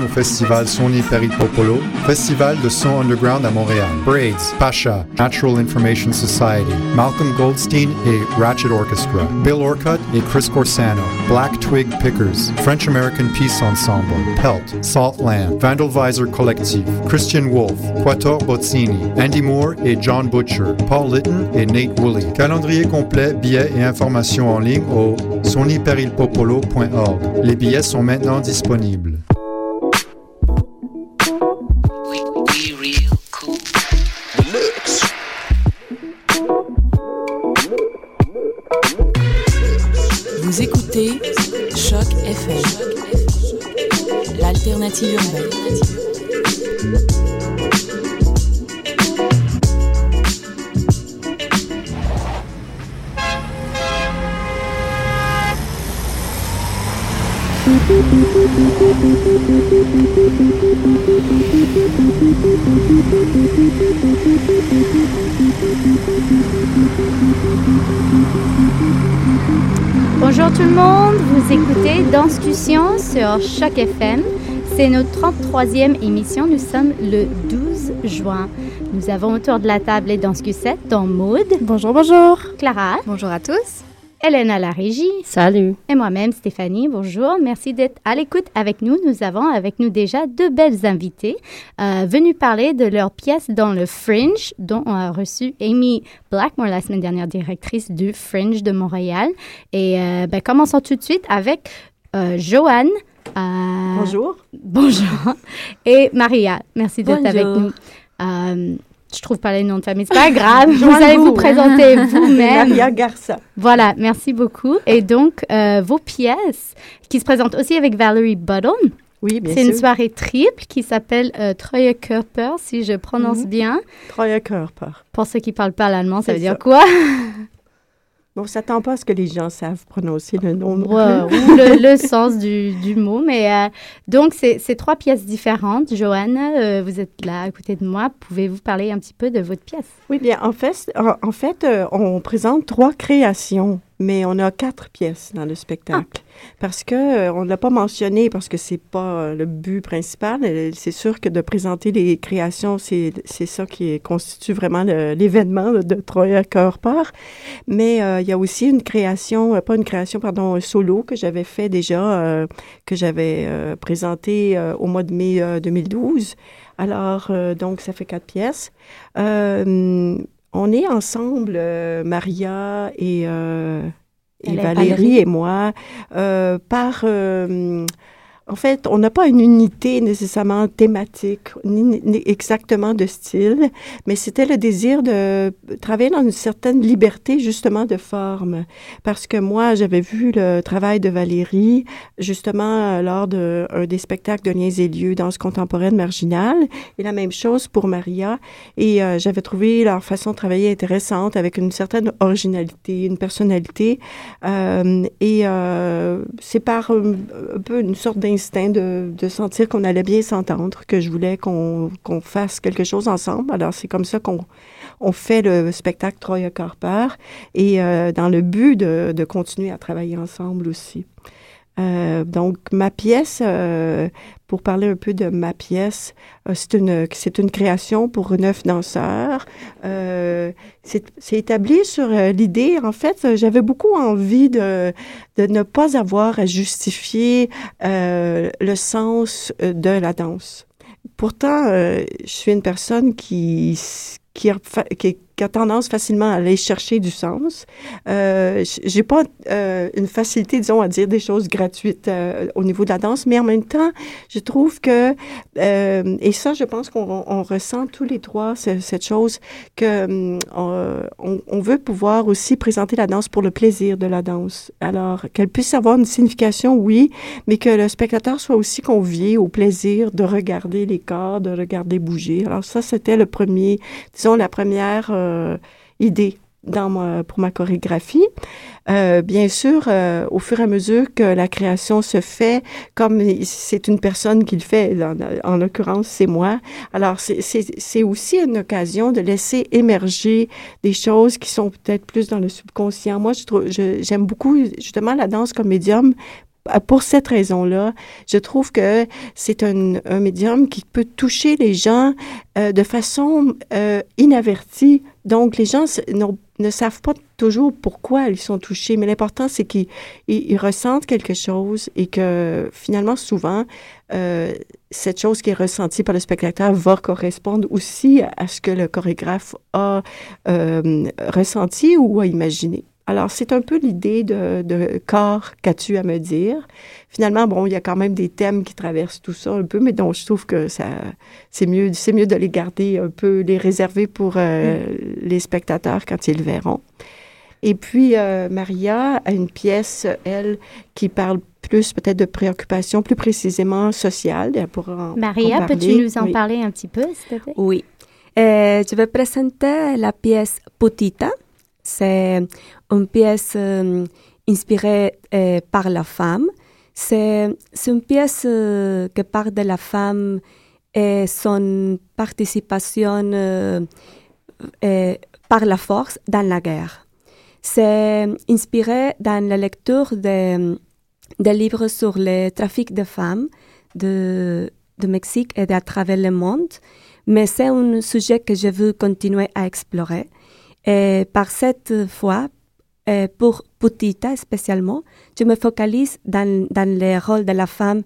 au festival Sony Peripopolo, festival de son underground à Montréal. Braids, Pasha, Natural Information Society, Malcolm Goldstein et Ratchet Orchestra, Bill Orcutt et Chris Corsano, Black Twig Pickers, French American Peace Ensemble, Pelt, Saltland, Vandalvisor Collective, Christian Wolf, Quator Bozzini, Andy Moore et John Butcher, Paul Litton et Nate Woolley. Calendrier complet, billets et informations en ligne au sonyperilpopolo.org. Les billets sont maintenant disponibles. Bonjour tout le monde, vous écoutez Danscussion sur Choc FM. C'est notre 33e émission, nous sommes le 12 juin. Nous avons autour de la table les danscussettes, dont Maud. Bonjour, bonjour. Clara. Bonjour à tous. Hélène à la régie. Salut. Et moi-même, Stéphanie, bonjour. Merci d'être à l'écoute avec nous. Nous avons avec nous déjà deux belles invités euh, venus parler de leur pièce dans le Fringe, dont on a reçu Amy Blackmore la semaine dernière, directrice du Fringe de Montréal. Et euh, ben, commençons tout de suite avec euh, Joanne. Euh, Bonjour. Bonjour. Et Maria, merci d'être avec nous. Euh, je trouve pas les noms de famille, c'est pas grave. vous allez vous présenter vous-même. Maria Garça. Voilà, merci beaucoup. Et donc, euh, vos pièces qui se présentent aussi avec Valerie Button. Oui, bien C'est une soirée triple qui s'appelle euh, Treue Körper, si je prononce Mhm. bien. Treue Körper. Pour ceux qui parlent pas l'allemand, ça veut dire quoi? Bon, on s'attend pas à ce que les gens savent prononcer le nom. ou le, le sens du, du mot. Mais euh, donc, c'est trois pièces différentes. Joanne, euh, vous êtes là à côté de moi. Pouvez-vous parler un petit peu de votre pièce? Oui, bien, en fait, en, en fait euh, on présente trois créations, mais on a quatre pièces dans le spectacle. Parce que euh, on ne l'a pas mentionné, parce que c'est pas euh, le but principal. Euh, C'est sûr que de présenter les créations, c'est ça qui constitue vraiment l'événement de Troya Körper. Mais euh, il y a aussi une création, pas une création, pardon, un solo que j'avais fait déjà, euh, que j'avais présenté au mois de mai euh, 2012. Alors, donc, ça fait quatre pièces. Euh, on est ensemble, euh, Maria et, euh, et Valérie, Valérie. et moi, euh, par... euh, en fait, on n'a pas une unité nécessairement thématique, ni, exactement de style, mais c'était le désir de travailler dans une certaine liberté justement de forme. Parce que moi, j'avais vu le travail de Valérie justement euh, lors de des spectacles de Liens et lieux, danse contemporaine marginale, et la même chose pour Maria. Et euh, j'avais trouvé leur façon de travailler intéressante avec une certaine originalité, une personnalité. Euh, et euh, c'est par un, un peu une sorte de, sentir qu'on allait bien s'entendre, que je voulais qu'on fasse quelque chose ensemble. Alors c'est comme ça qu'on on fait le spectacle Troya Carper et euh, dans le but de, de continuer à travailler ensemble aussi. Euh, donc ma pièce, euh, pour parler un peu de ma pièce, euh, c'est une c'est une création pour neuf danseurs. Euh, c'est établi sur l'idée, en fait, j'avais beaucoup envie de de ne pas avoir à justifier le sens de la danse. Pourtant, je suis une personne qui qui qui, qui a tendance facilement à aller chercher du sens. Euh, j'ai pas euh, une facilité, disons, à dire des choses gratuites euh, au niveau de la danse, mais en même temps, je trouve que, euh, et ça, je pense qu'on on ressent tous les trois ce- cette chose hum, on, veut pouvoir aussi présenter la danse pour le plaisir de la danse. Alors, qu'elle puisse avoir une signification, oui, mais que le spectateur soit aussi convié au plaisir de regarder les corps, de regarder bouger. Alors ça, c'était le premier, disons, la première idée dans ma, pour ma chorégraphie. Euh, bien sûr, euh, au fur et à mesure que la création se fait, comme c'est une personne qui le fait, en, en l'occurrence, c'est moi. Alors, c'est- aussi une occasion de laisser émerger des choses qui sont peut-être plus dans le subconscient. Moi, j'aime beaucoup justement la danse comme médium pour cette raison-là, je trouve que c'est un, un, médium qui peut toucher les gens euh, de façon euh, inavertie. Donc, les gens ne savent pas toujours pourquoi ils sont touchés, mais l'important, c'est qu'ils ils, ressentent quelque chose et que finalement, souvent, euh, cette chose qui est ressentie par le spectateur va correspondre aussi à ce que le chorégraphe a euh, ressenti ou a imaginé. Alors, c'est un peu l'idée de, de corps qu'as-tu à me dire. Finalement, bon, il y a quand même des thèmes qui traversent tout ça un peu, mais donc je trouve que ça, c'est mieux, c'est mieux de les garder un peu, les réserver pour euh, mm. les spectateurs quand ils le verront. Et puis, euh, Maria a une pièce, elle, qui parle plus peut-être de préoccupations plus précisément sociales. Pour Maria, peux-tu nous en parler un petit peu, s'il te plaît? Oui. Euh, je vais présenter la pièce Potita. C'est une pièce euh, inspirée euh, par la femme. C'est une pièce euh, qui parle de la femme et son participation par la force dans la guerre. C'est inspiré dans la lecture des, livres sur le trafic de femmes de, de Mexique et à travers le monde, mais c'est un sujet que je veux continuer à explorer. Et par cette fois, euh, pour Putita spécialement, je me focalise dans, dans le rôle de la femme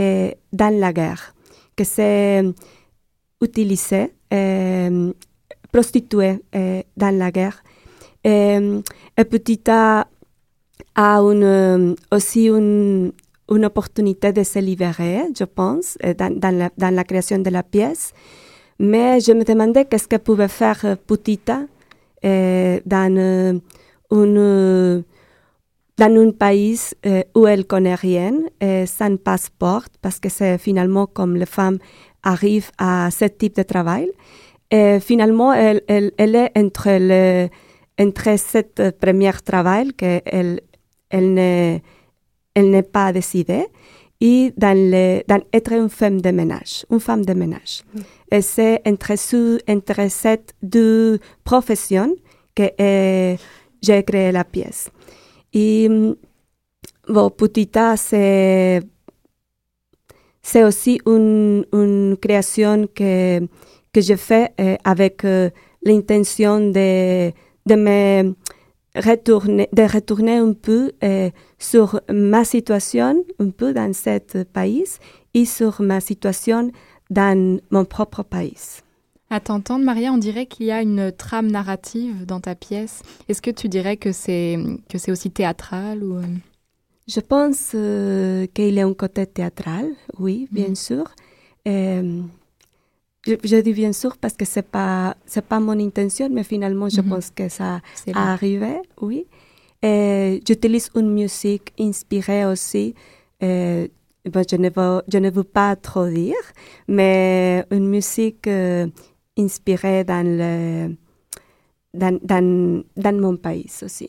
euh, dans la guerre, que c'est utilisé, euh, prostituée euh, dans la guerre. Et, et Putita a aussi une, une opportunité de se libérer, je pense, dans, dans, la, création de la pièce. Mais je me demandais qu'est-ce que pouvait faire Putita dans, un, dans un pays où elle connaît rien, sans passeport, parce que c'est finalement comme les femmes arrivent à ce type de travail. Finalement, elle, elle, elle est entre, le, entre cette première travail qu'elle elle n'est elle n'est pas décidée et dans, le, dans être une femme de ménage, une femme de ménage. Mm. Et c'est entre, entre ces deux professions que eh, j'ai créé la pièce. Et bon, Putita, c'est, c'est aussi une, une, création que, que je fais eh, avec euh, l'intention de, de me retourner, de retourner un peu euh, sur ma situation, un peu dans ce pays, et sur ma situation dans mon propre pays. À t'entendre, Maria, on dirait qu'il y a une trame narrative dans ta pièce. Est-ce que tu dirais que c'est que c'est aussi théâtral ou euh? Je pense euh, qu'il y a un côté théâtral, oui, bien mm. sûr. je, je, dis bien sûr parce que c'est pas c'est pas mon intention, mais finalement je mm-hmm. pense que ça a arrivé, oui. J'utilise une musique inspirée aussi. Euh, je, ne veux, pas trop dire, mais une musique euh, inspirée dans, mon pays aussi,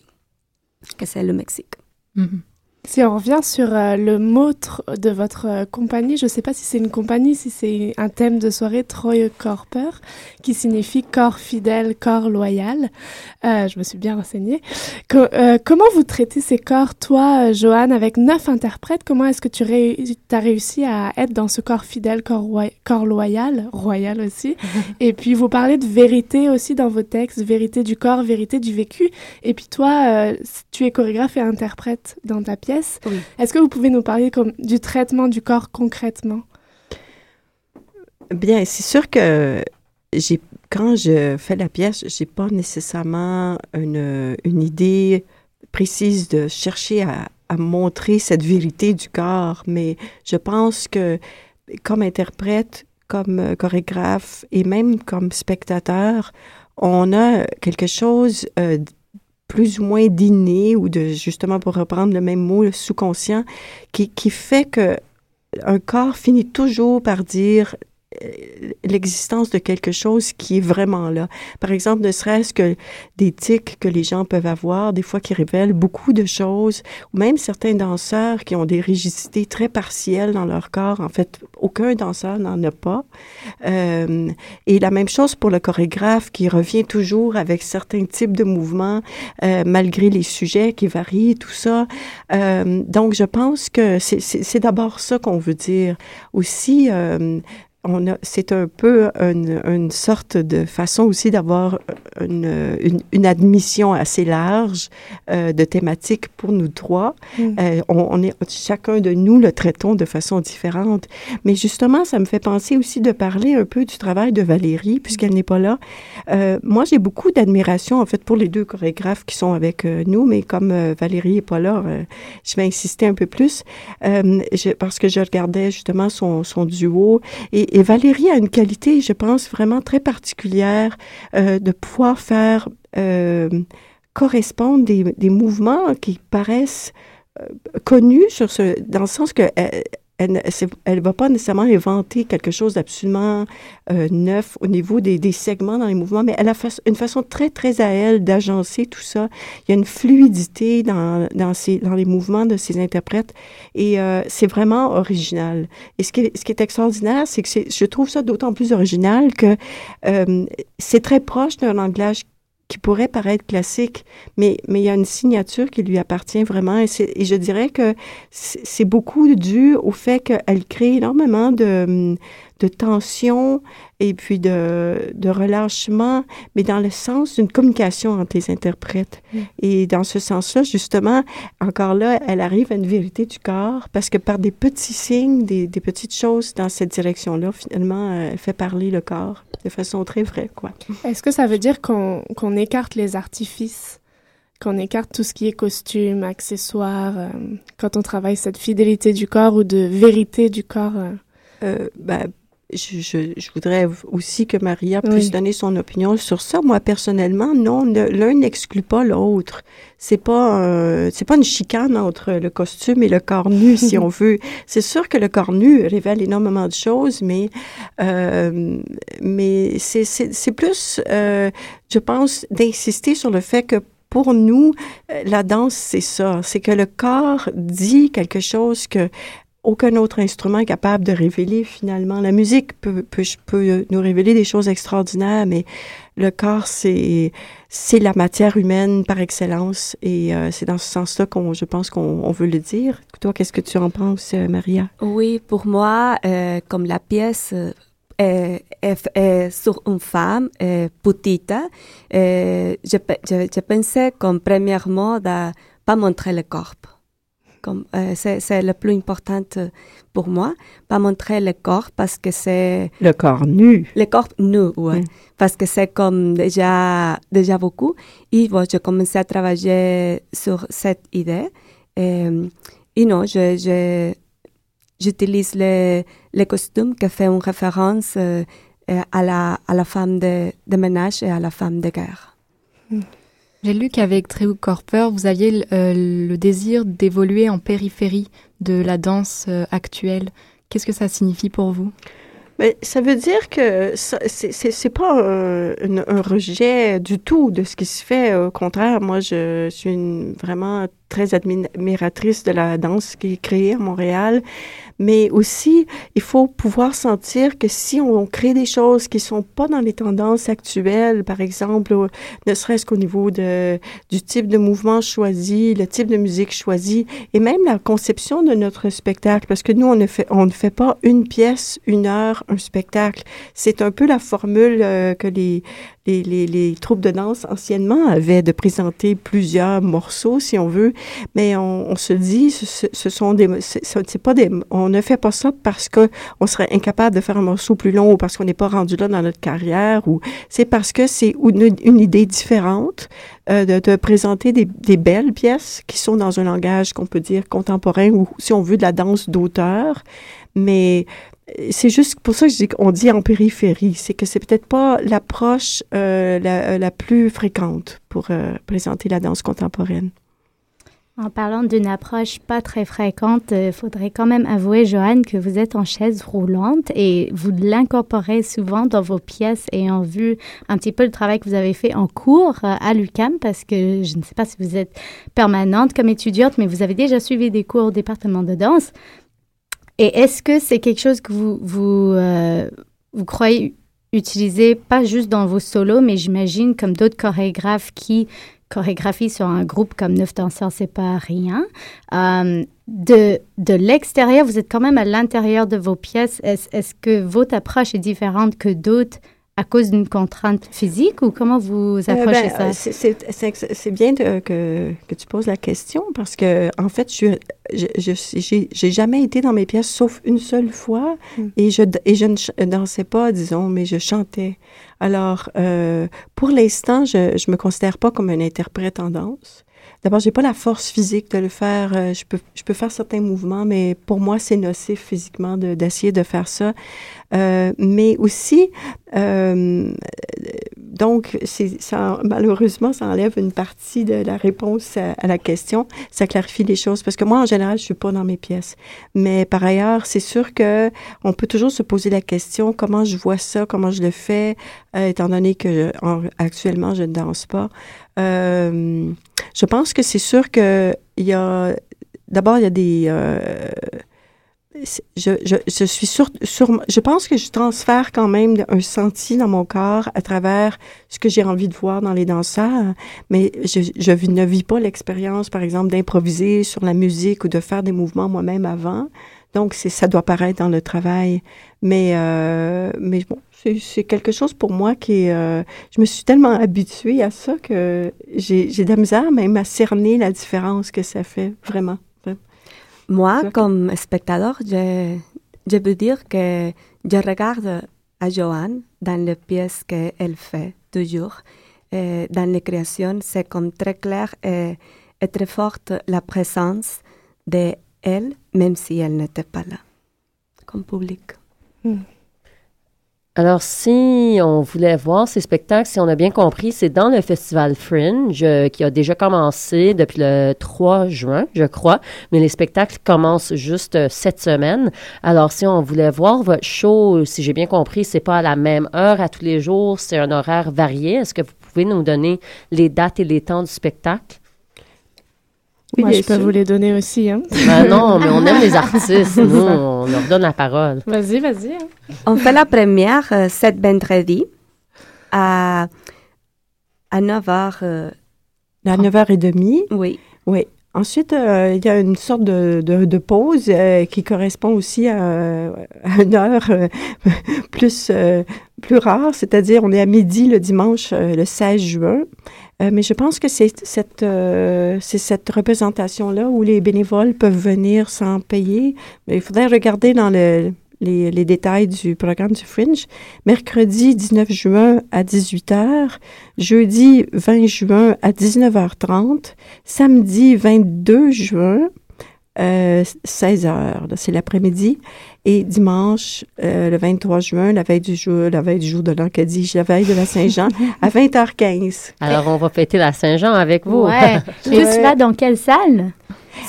que c'est le Mexique. Mm-hmm. Si on revient sur euh, le mot de votre euh, compagnie, je ne sais pas si c'est une compagnie, si c'est un thème de soirée, Troye Corper, qui signifie corps fidèle, corps loyal. Euh, je me suis bien renseignée. comment vous traitez ces corps, toi, Joanne, avec neuf interprètes? Comment est-ce que tu as réussi à être dans ce corps fidèle, corps, corps loyal, royal aussi? Et puis vous parlez de vérité aussi dans vos textes, vérité du corps, vérité du vécu. Et puis toi, tu es chorégraphe et interprète dans ta pièce. Est-ce que vous pouvez nous parler comme, du traitement du corps concrètement? Bien, c'est sûr que j'ai, quand je fais la pièce, j'ai pas nécessairement une, une, idée précise de chercher à, à, montrer cette vérité du corps, mais je pense que comme interprète, comme chorégraphe et même comme spectateur, on a quelque chose euh, plus ou moins d'inné ou de, justement pour reprendre le même mot, le sous-conscient, qui, qui fait que un corps finit toujours par dire l'existence de quelque chose qui est vraiment là. Par exemple, ne serait-ce que des tics que les gens peuvent avoir, des fois qui révèlent beaucoup de choses, ou même certains danseurs qui ont des rigidités très partielles dans leur corps. En fait, aucun danseur n'en a pas. Euh, et la même chose pour le chorégraphe qui revient toujours avec certains types de mouvements, euh, malgré les sujets qui varient, tout ça. Euh, donc, je pense que c'est d'abord ça qu'on veut dire. Aussi, euh, c'est un peu une, une, sorte de façon aussi d'avoir une, une, une, admission assez large euh, de thématiques pour nous trois. Mm. Euh, on, on, est chacun de nous le traitons de façon différente. Mais justement, ça me fait penser aussi de parler un peu du travail de Valérie, puisqu'elle n'est pas là. Euh, moi, j'ai beaucoup d'admiration en fait pour les deux chorégraphes qui sont avec euh, nous, mais comme euh, Valérie est pas là, je vais insister un peu plus je, parce que je regardais justement son, son duo et et Valérie a une qualité, je pense, vraiment très particulière euh, de pouvoir faire euh, correspondre des, des, mouvements qui paraissent euh, connus dans le sens que elle ne va pas nécessairement inventer quelque chose d'absolument euh, neuf au niveau des, segments dans les mouvements, mais elle a une façon très, très à elle d'agencer tout ça. Il y a une fluidité dans, les mouvements de ces interprètes et euh, c'est vraiment original. Et ce qui est, ce qui est extraordinaire, c'est que je trouve ça d'autant plus original que euh, c'est très proche d'un langage qui pourrait paraître classique, mais, mais il y a une signature qui lui appartient vraiment. Et, et je dirais que c'est beaucoup dû au fait qu'elle crée énormément de, de tension et puis de, de relâchement, mais dans le sens d'une communication entre les interprètes. Mm. Et dans ce sens-là, justement, encore là, elle arrive à une vérité du corps parce que par des petits signes, des, des petites choses dans cette direction-là, finalement, elle fait parler le corps de façon très vraie, quoi. Est-ce que ça veut dire qu'on qu'on écarte les artifices qu'on écarte tout ce qui est costume, accessoires, euh, quand on travaille cette fidélité du corps ou de vérité du corps? Euh? Euh, ben, je, je, je, voudrais aussi que Maria puisse oui. donner son opinion sur ça. Moi, personnellement, non, l'un n'exclut pas l'autre. C'est pas euh, c'est pas une chicane entre le costume et le corps nu, si on veut. C'est sûr que le corps nu révèle énormément de choses, mais euh, mais c'est plus, euh, je pense, d'insister sur le fait que pour nous, euh, la danse, c'est ça. C'est que le corps dit quelque chose que aucun autre instrument est capable de révéler finalement. La musique peut, nous révéler des choses extraordinaires, mais le corps, c'est la matière humaine par excellence et euh, c'est dans ce sens-là qu'on, je pense qu'on veut le dire. Toi, qu'est-ce que tu en penses, Maria? Oui, pour moi, euh, comme la pièce est, sur une femme petite, je, je, je pensais comme premièrement de pas montrer le corps comme euh, c'est le plus important pour moi, pas montrer le corps parce que c'est le corps nu. Le corps nu, ouais, mm. parce que c'est comme déjà déjà beaucoup. Et bon, j'ai commencé à travailler sur cette idée. Et, et non, je, je j'utilise les les costumes qui font une référence euh, à la à la femme de, de ménage et à la femme de guerre. Mm. J'ai lu qu'avec Treu Corper, vous aviez euh, le désir d'évoluer en périphérie de la danse euh, actuelle. Qu'est-ce que ça signifie pour vous? Ça veut dire que c'est pas un, un, rejet du tout de ce qui se fait. Au contraire, moi, je suis vraiment très admiratrice de la danse qui est créée à Montréal mais aussi il faut pouvoir sentir que si on, crée des choses qui sont pas dans les tendances actuelles, par exemple, ne serait-ce qu'au niveau de, du type de mouvement choisi, le type de musique choisi, et même la conception de notre spectacle, parce que nous, on ne fait, on ne fait pas une pièce, une heure, un spectacle. C'est un peu la formule euh, que les, les, les, les, troupes de danse anciennement avaient de présenter plusieurs morceaux, si on veut, mais on, on se dit, ce, ce sont des, c'est pas des, on ne fait pas ça parce que on serait incapable de faire un morceau plus long ou parce qu'on n'est pas rendu là dans notre carrière ou c'est parce que c'est une, une, idée différente euh, de, de, présenter des, des, belles pièces qui sont dans un langage qu'on peut dire contemporain ou si on veut de la danse d'auteur, mais c'est juste pour ça qu'on dit en périphérie, c'est que c'est peut-être pas l'approche euh, la, la, plus fréquente pour euh, présenter la danse contemporaine. En parlant d'une approche pas très fréquente, il faudrait quand même avouer, Joanne, que vous êtes en chaise roulante et vous l'incorporez souvent dans vos pièces ayant vu un petit peu le travail que vous avez fait en cours à l'UCAM, parce que je ne sais pas si vous êtes permanente comme étudiante, mais vous avez déjà suivi des cours au département de danse. Et est-ce que c'est quelque chose que vous, vous, euh, vous croyez utiliser, pas juste dans vos solos, mais j'imagine comme d'autres chorégraphes qui chorégraphie sur un groupe comme Neuf danseurs, c'est pas rien. Euh, de de l'extérieur, vous êtes quand même à l'intérieur de vos pièces. Est-ce est que votre approche est différente que d'autres à cause d'une contrainte physique ou comment vous approchez euh, ben, ça? C'est bien de, que, que, tu poses la question parce que, en fait, je j'ai jamais été dans mes pièces sauf une seule fois hmm. et, je, et je ne dansais pas, disons, mais je chantais. Alors, euh, pour l'instant, je ne me considère pas comme un interprète en danse. D'abord, j'ai pas la force physique de le faire. Euh, je peux, je peux faire certains mouvements, mais pour moi, c'est nocif physiquement d'essayer de, faire ça. Euh, mais aussi, euh, donc, ça, malheureusement, ça enlève une partie de la réponse à, la question. Ça clarifie les choses parce que moi, en général, je suis pas dans mes pièces. Mais par ailleurs, c'est sûr que on peut toujours se poser la question comment je vois ça, comment je le fais, euh, étant donné que actuellement, je ne danse pas. Euh, je pense que c'est sûr que il y a d'abord il y a des euh, je, je, je, suis sur, sur, je pense que je transfère quand même un senti dans mon corps à travers ce que j'ai envie de voir dans les danseurs, mais je, je ne vis pas l'expérience, par exemple, d'improviser sur la musique ou de faire des mouvements moi-même avant. Donc, ça doit paraître dans le travail. Mais, euh, mais bon, c'est, quelque chose pour moi qui est, euh, je me suis tellement habituée à ça que j'ai, j'ai de la misère même à cerner la différence que ça fait, vraiment. Moi, comme spectateur, je, je peux dire que je regarde à Joanne dans les pièces qu'elle fait toujours. Et dans les créations, c'est comme très clair et, et, très forte la présence de elle, même si elle n'était pas là, comme public. Mm. Alors, si on voulait voir ces spectacles, si on a bien compris, c'est dans le Festival Fringe euh, qui a déjà commencé depuis le 3 juin, je crois, mais les spectacles commencent juste euh, cette semaine. Alors, si on voulait voir votre show, si j'ai bien compris, c'est pas à la même heure à tous les jours, c'est un horaire varié. Est-ce que vous pouvez nous donner les dates et les temps du spectacle? Moi, je peux vous les donner aussi. Hein. Ben non, mais on aime les artistes. Nous, on leur donne la parole. Vas-y, vas-y. Hein. On fait la première euh, cette vendredi à, à 9h. Euh, à 9h30? Oui. Oui. Ensuite, euh, il y a une sorte de, de, pause qui correspond aussi à, à une heure plus, plus rare, c'est-à-dire on est à midi le dimanche le 16 juin. Euh, mais je pense que c'est cette, euh, cette représentation-là où les bénévoles peuvent venir sans payer. Mais il faudrait regarder dans le, les, les, détails du programme du Fringe. Mercredi 19 juin à 18h, jeudi 20 juin à 19h30, samedi 22 juin euh, 16 heures, c'est l'après-midi. Et dimanche, euh, le 23 juin, la veille du jour, la veille du jour de l'an, que dis-je, la veille de la Saint-Jean, à 20h15. Alors, on va fêter la Saint-Jean avec vous. Ouais. tu vas dans quelle salle?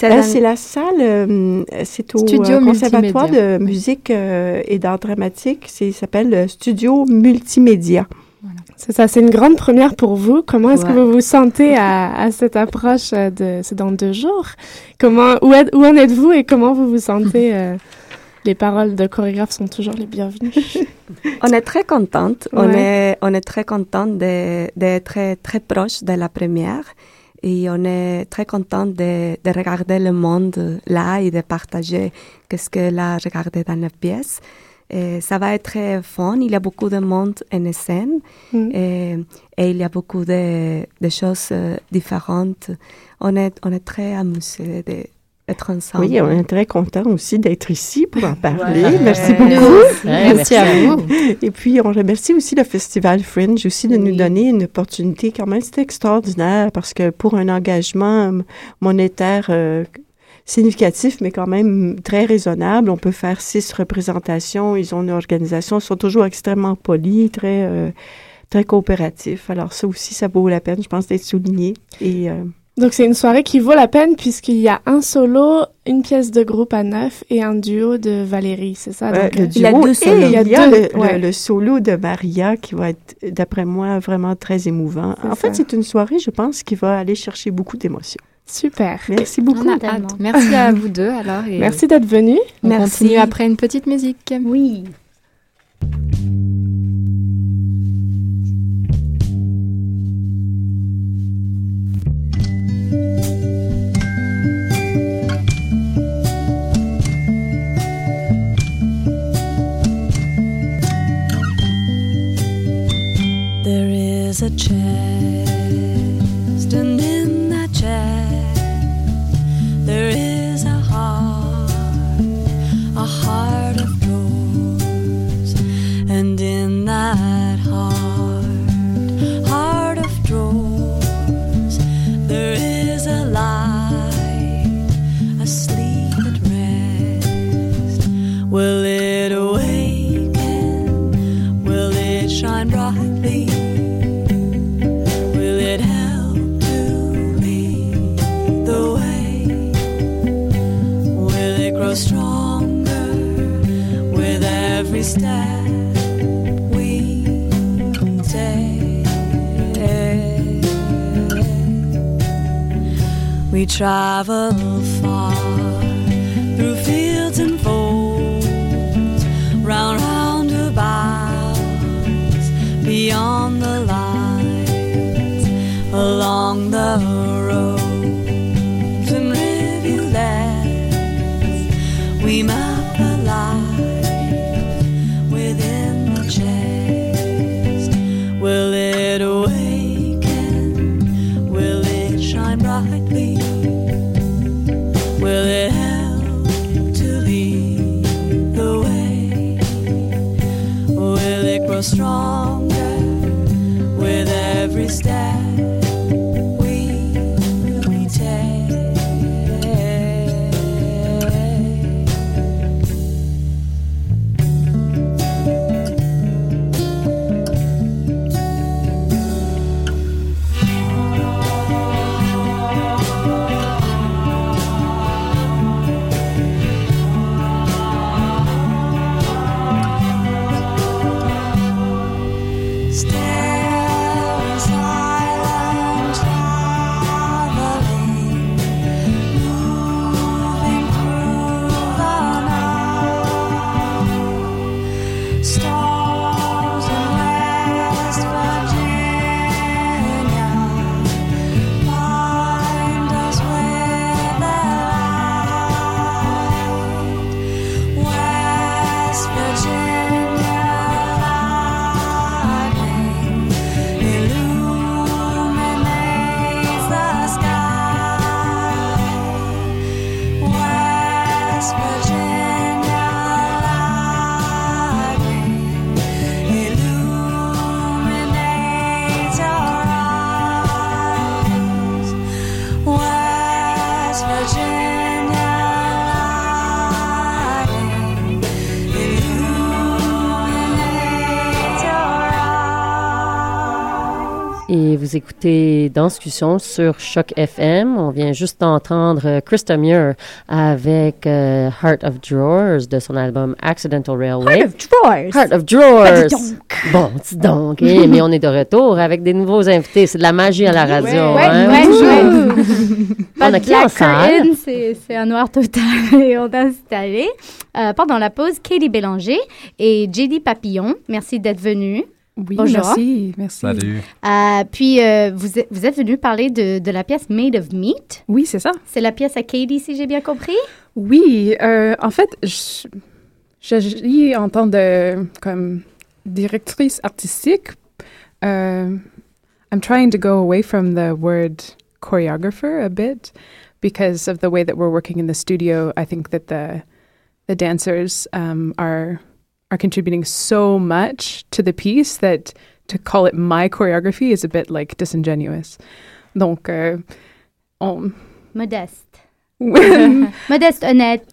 Euh, c'est la salle, euh, c'est au Studio Conservatoire de musique et d'art dramatique. Ça s'appelle le Studio Multimédia. C'est ça, c'est une grande première pour vous. Comment est-ce que vous vous sentez à, à cette approche de, c'est dans deux jours? Comment, où, où en êtes-vous et comment vous vous sentez? Euh, les paroles de chorégraphe sont toujours les bienvenues? on est très contente. On est, on est très contente d'être très, très proche de la première. Et on est très contente de, de regarder le monde là et de partager qu'est-ce que a regardé dans la pièce. Et ça va être très fun. Il y a beaucoup de monde en scène mm. et, et, il y a beaucoup de, de choses euh, différentes. On est, on est très amusés d'être ensemble. Oui, on est très content aussi d'être ici pour en parler. Merci beaucoup. merci à vous. Et puis, on remercie aussi le Festival Fringe aussi de nous donner une opportunité quand même. C'est extraordinaire parce que pour un engagement monétaire euh, significatif, mais quand même très raisonnable. On peut faire six représentations. Ils ont une organisation. Ils sont toujours extrêmement polis, très, euh, très coopératifs. Alors, ça aussi, ça vaut la peine, je pense, d'être souligné. Et. Euh, Donc c'est une soirée qui vaut la peine puisqu'il y a un solo, une pièce de groupe à neuf et un duo de Valérie, c'est ça? Donc, le euh, duo il y a deux et il y a, Il y a le, deux, le- ouais. le solo de Maria qui va être, d'après moi, vraiment très émouvant. En fait, c'est une soirée, je pense, qui va aller chercher beaucoup d'émotions. Super. Merci beaucoup. On a hâte. Merci à vous deux alors. Et Merci d'être venu. On Merci. continue après une petite musique. Oui. There is a chest, and in that chest there is a heart, a heart of Écoutez Danscussion sur Choc FM. On vient juste d'entendre euh, Krista Muir avec euh, Heart of Drawers de son album Accidental Railway. Heart of drawers? Heart of Drawers. Bon, dis donc. eh, mais on est de retour avec des nouveaux invités. C'est de la magie à la radio. Ouais, hein? ouais, ouais. On a qui en salle? c'est un noir total et on a installé. Euh, pendant la pause, Katie Bélanger et JD Papillon. Merci d'être venus. Oui, Bonjour. merci, merci. Salut. Euh, puis, euh, vous, êtes, vous êtes venus parler de, de la pièce Made of Meat. Oui, c'est ça. C'est la pièce à Katie, si j'ai bien compris? Oui, euh, en fait, je- j'agis en tant de comme directrice artistique. Euh, I'm trying to go away from the word choreographer a bit because of the way that we're working in the studio. I think that the the dancers um, are are contributing so much to the piece that to call it my choreography is a bit like disingenuous. Donc, euh, on, Modeste. Modeste, honnête.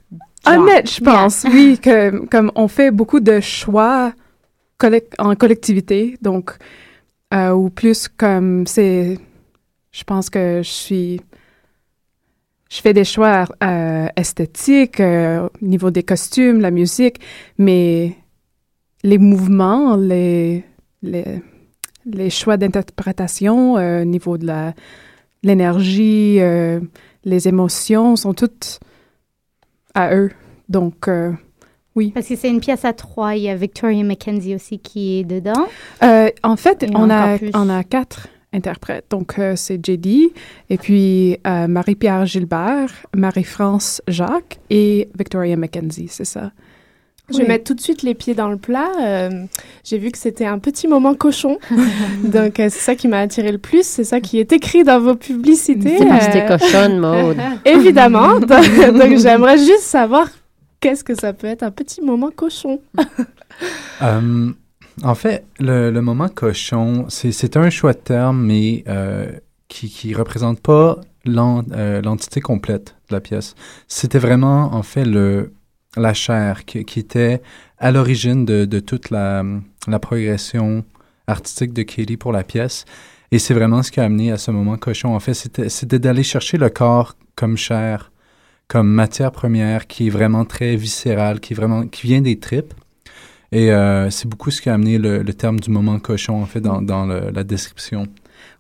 genre. Honnête, je pense, oui, que comme on fait beaucoup de choix en collectivité, donc euh, ou plus comme c'est, je pense que je suis je fais des choix euh, esthétiques euh, au niveau des costumes, la musique, mais les mouvements, les, les, les choix d'interprétation euh, au niveau de la l'énergie, euh, les émotions sont toutes à eux. Donc, euh, oui. Parce que c'est une pièce à trois. Il y a Victoria McKenzie aussi qui est dedans. En fait, on a on a quatre interprètes. Donc, c'est JD, et puis Marie-Pierre Gilbert, Marie-France Jacques et Victoria McKenzie, c'est ça. Je vais mettre tout de suite les pieds dans le plat. Euh, J'ai vu que c'était un petit moment cochon. Donc, euh, c'est ça qui m'a attiré le plus. C'est ça qui est écrit dans vos publicités. C'est parce que t'es Euh, cochonne, Maude. Évidemment. Donc, donc, j'aimerais juste savoir qu'est-ce que ça peut être un petit moment cochon. Euh, en fait, le, le moment cochon, c'est un choix de terme, mais euh, qui ne représente pas l'en- euh, l'entité complète de la pièce. C'était vraiment, en fait, le, la chair qui, était à l'origine de, toute la, progression artistique de Katie pour la pièce. Et c'est vraiment ce qui a amené à ce moment cochon. En fait, c'était d'aller chercher le corps comme chair, comme matière première, qui est vraiment très viscérale, qui, vraiment, qui vient des tripes. Et euh, c'est beaucoup ce qui a amené le, terme du moment cochon, en fait, dans, dans la description.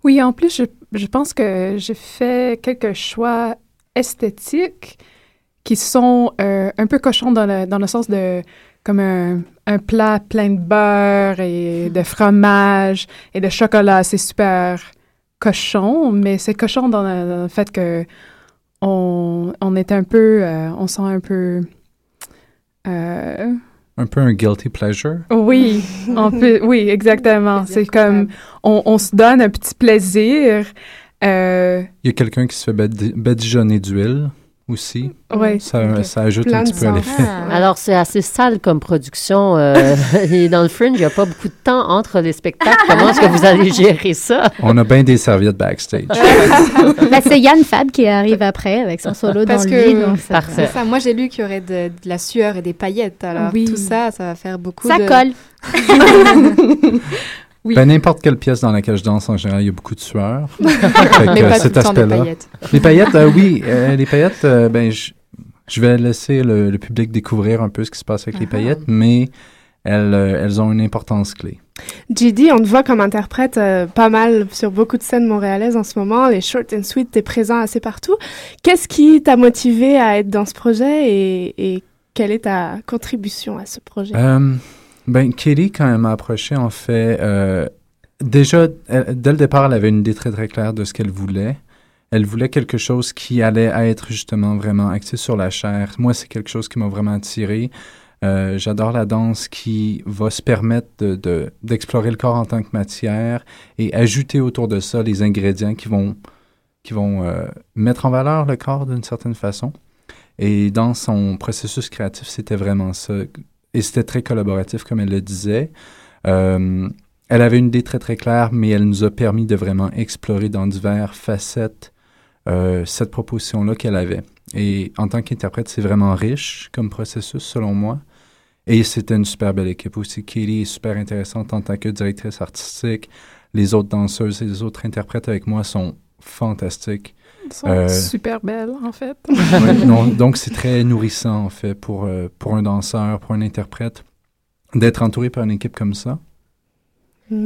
Oui, en plus, je, je pense que j'ai fait quelques choix esthétiques qui sont euh, un peu cochons dans le, dans le sens de comme un, un plat plein de beurre et de fromage et de chocolat. C'est super cochon, mais c'est cochon dans le, dans le fait que on, on est un peu, euh, on sent un peu... euh, Un peu un guilty pleasure? oui, on peut, oui, exactement. C'est comme, on, on se donne un petit plaisir. Euh, Il y a quelqu'un qui se fait badi- badigeonner d'huile aussi. ouais. Ça, ça ajoute Plein un petit peu à l'effet. Alors, c'est assez sale comme production. euh, et dans le Fringe, il n'y a pas beaucoup de temps entre les spectacles. Comment est-ce que vous allez gérer ça? On a bien des serviettes backstage. Ben, c'est Yann Fab qui arrive après avec son solo Parce dans que- le lit. Donc ça, Parfait. Ça. Moi, j'ai lu qu'il y aurait de, de la sueur et des paillettes. Alors, Oui. tout ça, ça va faire beaucoup ça de... colle. Oui. Ben, n'importe quelle pièce dans laquelle je danse, en général, il y a beaucoup de sueur. Fait que cet aspect-là. paillettes. Les paillettes, euh, oui. euh, les paillettes, euh, ben, je, je vais laisser le, le public découvrir un peu ce qui se passe avec les Ah. paillettes, mais elles, euh, elles ont une importance clé. JD, on te voit comme interprète euh, pas mal sur beaucoup de scènes montréalaises en ce moment. Les short and sweet, t'es présent assez partout. Qu'est-ce qui t'a motivé à être dans ce projet et, et quelle est ta contribution à ce projet? Ben, Katie, quand elle m'a approché, en fait, euh, déjà, dès le départ, elle avait une idée très, très claire de ce qu'elle voulait. Elle voulait quelque chose qui allait être justement vraiment axé sur la chair. Moi, c'est quelque chose qui m'a vraiment attiré. Euh, J'adore la danse qui va se permettre de- de- d'explorer le corps en tant que matière et ajouter autour de ça les ingrédients qui vont, qui vont euh, mettre en valeur le corps d'une certaine façon. Et dans son processus créatif, c'était vraiment ça. Et c'était très collaboratif, comme elle le disait. Euh, elle avait une idée très, très claire, mais elle nous a permis de vraiment explorer dans diverses facettes euh, cette proposition-là qu'elle avait. Et en tant qu'interprète, c'est vraiment riche comme processus, selon moi. Et c'était une super belle équipe aussi. Katie est super intéressante en tant que directrice artistique. Les autres danseuses et les autres interprètes avec moi sont fantastiques. Sont Euh, super belles, en fait. Ouais, non, donc, c'est très nourrissant, en fait, pour, euh, pour un danseur, pour un interprète, d'être entouré par une équipe comme ça.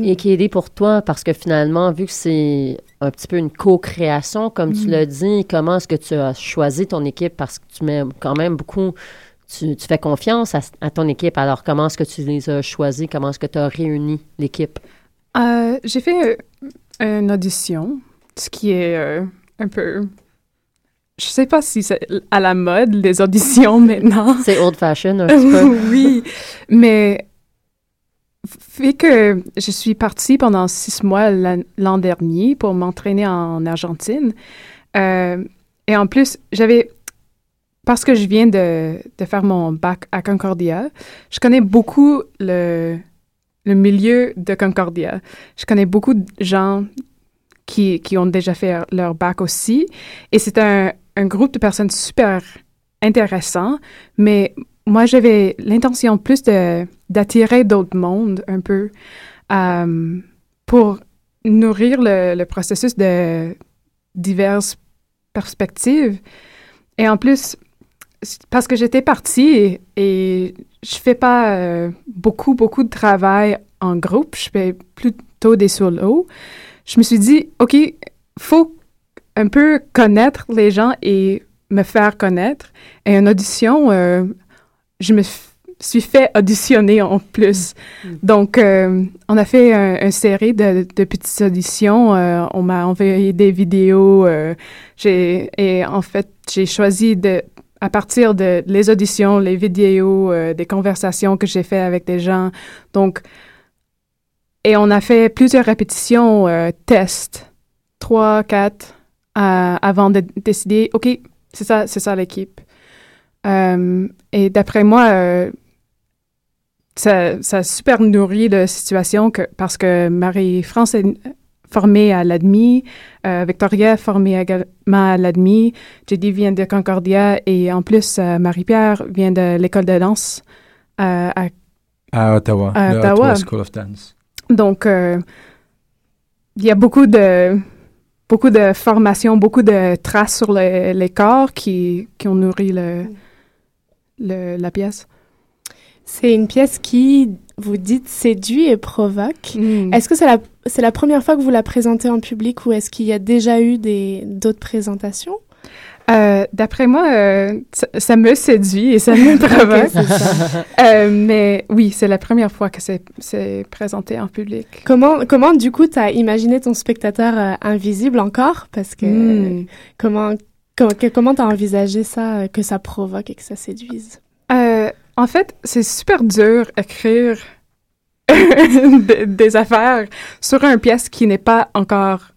Et qui aidé pour toi, parce que finalement, vu que c'est un petit peu une co-création, comme tu Mm. l'as dit, comment est-ce que tu as choisi ton équipe? Parce que tu mets quand même beaucoup, tu, tu fais confiance à, à ton équipe. Alors, comment est-ce que tu les as choisis? Comment est-ce que tu as réuni l'équipe? Euh, j'ai fait euh, une audition, ce qui est euh, un peu... Je sais pas si c'est à la mode, les auditions maintenant. C'est old fashion un petit peu. oui, mais fait que je suis partie pendant six mois l'an l'an dernier pour m'entraîner en Argentine. Euh, et en plus, j'avais, parce que je viens de, de faire mon bac à Concordia, je connais beaucoup le, le milieu de Concordia. Je connais beaucoup de gens qui, qui ont déjà fait leur bac aussi. Et c'est un, un groupe de personnes super intéressant, mais moi, j'avais l'intention plus de d'attirer d'autres mondes un peu euh, pour nourrir le, le processus de diverses perspectives. et en plus, parce que j'étais partie et, et je fais pas euh, beaucoup, beaucoup de travail en groupe, je fais plutôt des solos. Je me suis dit, OK, faut un peu connaître les gens et me faire connaître. Et une audition, euh, je me suis fait auditionner en plus. Donc, euh, on a fait un- une série de, de petites auditions. euh, on m'a envoyé des vidéos. j'ai, et en fait, j'ai choisi de, à partir de les auditions, les vidéos, des conversations que j'ai fait avec des gens. Donc, et on a fait plusieurs répétitions, euh, tests, trois, quatre, euh, avant de décider, OK, c'est ça, c'est ça l'équipe. Euh, et d'après moi, ça, ça a super nourri la situation que, parce que Marie-France est formée à l'ADMI, Victoria est formée également à l'ADMI, JD vient de Concordia et en plus, Marie-Pierre vient de l'école de danse à À Ottawa, À Ottawa. Ottawa School of Dance. Donc, euh, il y a beaucoup de, beaucoup de formations, beaucoup de traces sur le- les corps qui, qui ont nourri le, le- la pièce. C'est une pièce qui, vous dites, séduit et provoque. Est-ce que c'est la, c'est la première fois que vous la présentez en public ou est-ce qu'il y a déjà eu des, d'autres présentations? Euh, D'après moi, euh, ça, ça me séduit et ça me provoque. Euh, mais oui, c'est la première fois que c'est présenté en public. Comment, comment du coup, tu as imaginé ton spectateur invisible encore? Parce que Mm. comment, comment, que- comment t'as envisagé ça, que ça provoque et que ça séduise? En fait, c'est super dur écrire des, des affaires sur une pièce qui n'est pas encore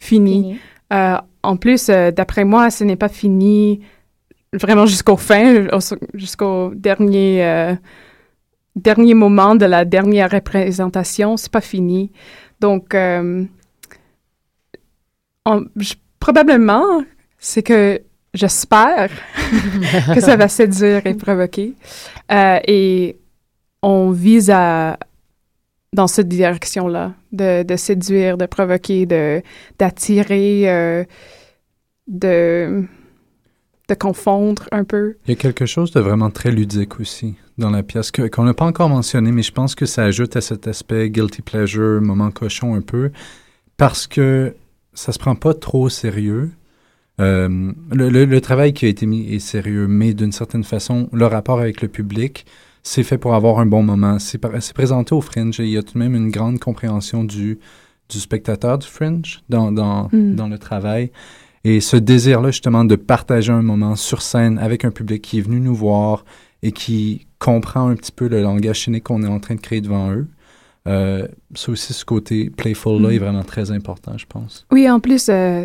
finie. Fini. Euh, en plus, euh, d'après moi, ce n'est pas fini vraiment jusqu'au fin, au- jusqu'au dernier, euh, dernier moment de la dernière représentation. C'est pas fini. Donc, euh, probablement, c'est que j'espère que ça va séduire et provoquer. Et on vise à dans cette direction-là, de, séduire, de provoquer, de d'attirer, euh, de de confondre un peu. Il y a quelque chose de vraiment très ludique aussi dans la pièce qu'on n'a pas encore mentionné, mais je pense que ça ajoute à cet aspect guilty pleasure, moment cochon un peu, parce que ça se prend pas trop au sérieux. Euh, le travail qui a été mis est sérieux, mais d'une certaine façon, le rapport avec le public, c'est fait pour avoir un bon moment. C'est présenté au Fringe et il y a tout de même une grande compréhension du, du spectateur du Fringe dans, dans, Mm. dans le travail. Et ce désir-là, justement, de partager un moment sur scène avec un public qui est venu nous voir et qui comprend un petit peu le langage scénique qu'on est en train de créer devant eux, euh, ça aussi, ce côté playful-là Mm. est vraiment très important, je pense. Oui, en plus, euh,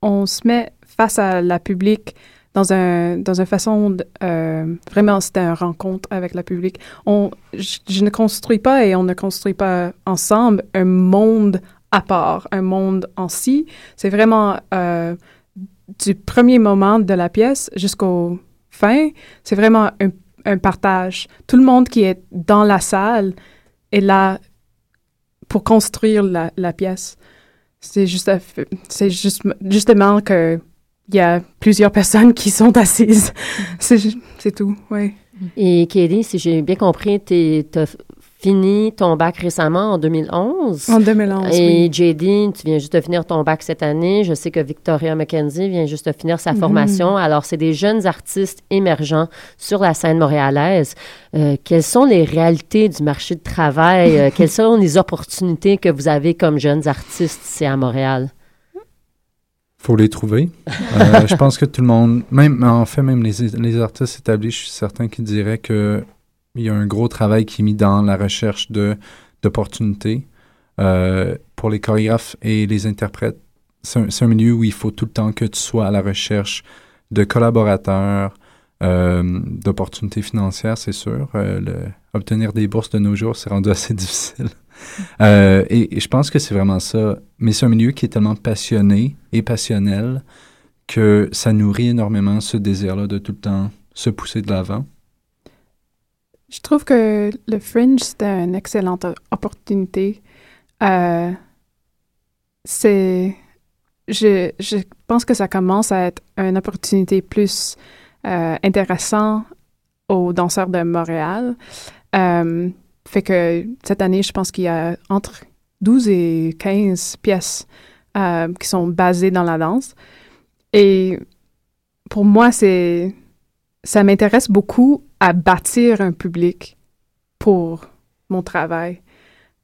on se met face à la public dans un dans une façon de, euh, vraiment c'était une rencontre avec la public. On je, ne construis pas et on ne construit pas ensemble un monde à part, un monde en si. C'est vraiment euh, du premier moment de la pièce jusqu'au fin. C'est vraiment un, un partage. Tout le monde qui est dans la salle est là pour construire la, la pièce. C'est juste, c'est juste, justement que il y a plusieurs personnes qui sont assises. c'est, ju- c'est tout, oui. Et Kelly, si j'ai bien compris, tu as fini ton bac récemment en 2011. En 2011, Et oui. JD, tu viens juste de finir ton bac cette année. Je sais que Victoria McKenzie vient juste de finir sa Mhm. formation. Alors, c'est des jeunes artistes émergents sur la scène montréalaise. Euh, quelles sont les réalités du marché de travail? Euh, quelles sont les opportunités que vous avez comme jeunes artistes ici à Montréal? Faut les trouver. Euh, je pense que tout le monde, même en fait, même les, les artistes établis, je suis certain qu'ils diraient que il y a un gros travail qui est mis dans la recherche de d'opportunités Euh, pour les chorégraphes et les interprètes. C'est un, milieu où il faut tout le temps que tu sois à la recherche de collaborateurs, euh, d'opportunités financières, c'est sûr. Le- obtenir des bourses de nos jours, c'est rendu assez difficile. Euh, et, je pense que c'est vraiment ça. Mais c'est un milieu qui est tellement passionné et passionnel que ça nourrit énormément ce désir-là de tout le temps se pousser de l'avant. Je trouve que le Fringe, c'est une excellente opportunité. Euh, c'est... je, je pense que ça commence à être une opportunité plus euh, intéressante aux danseurs de Montréal. Euh, fait que cette année, je pense qu'il y a entre 12 et 15 pièces euh, qui sont basées dans la danse. Et pour moi, c'est ça m'intéresse beaucoup à bâtir un public pour mon travail.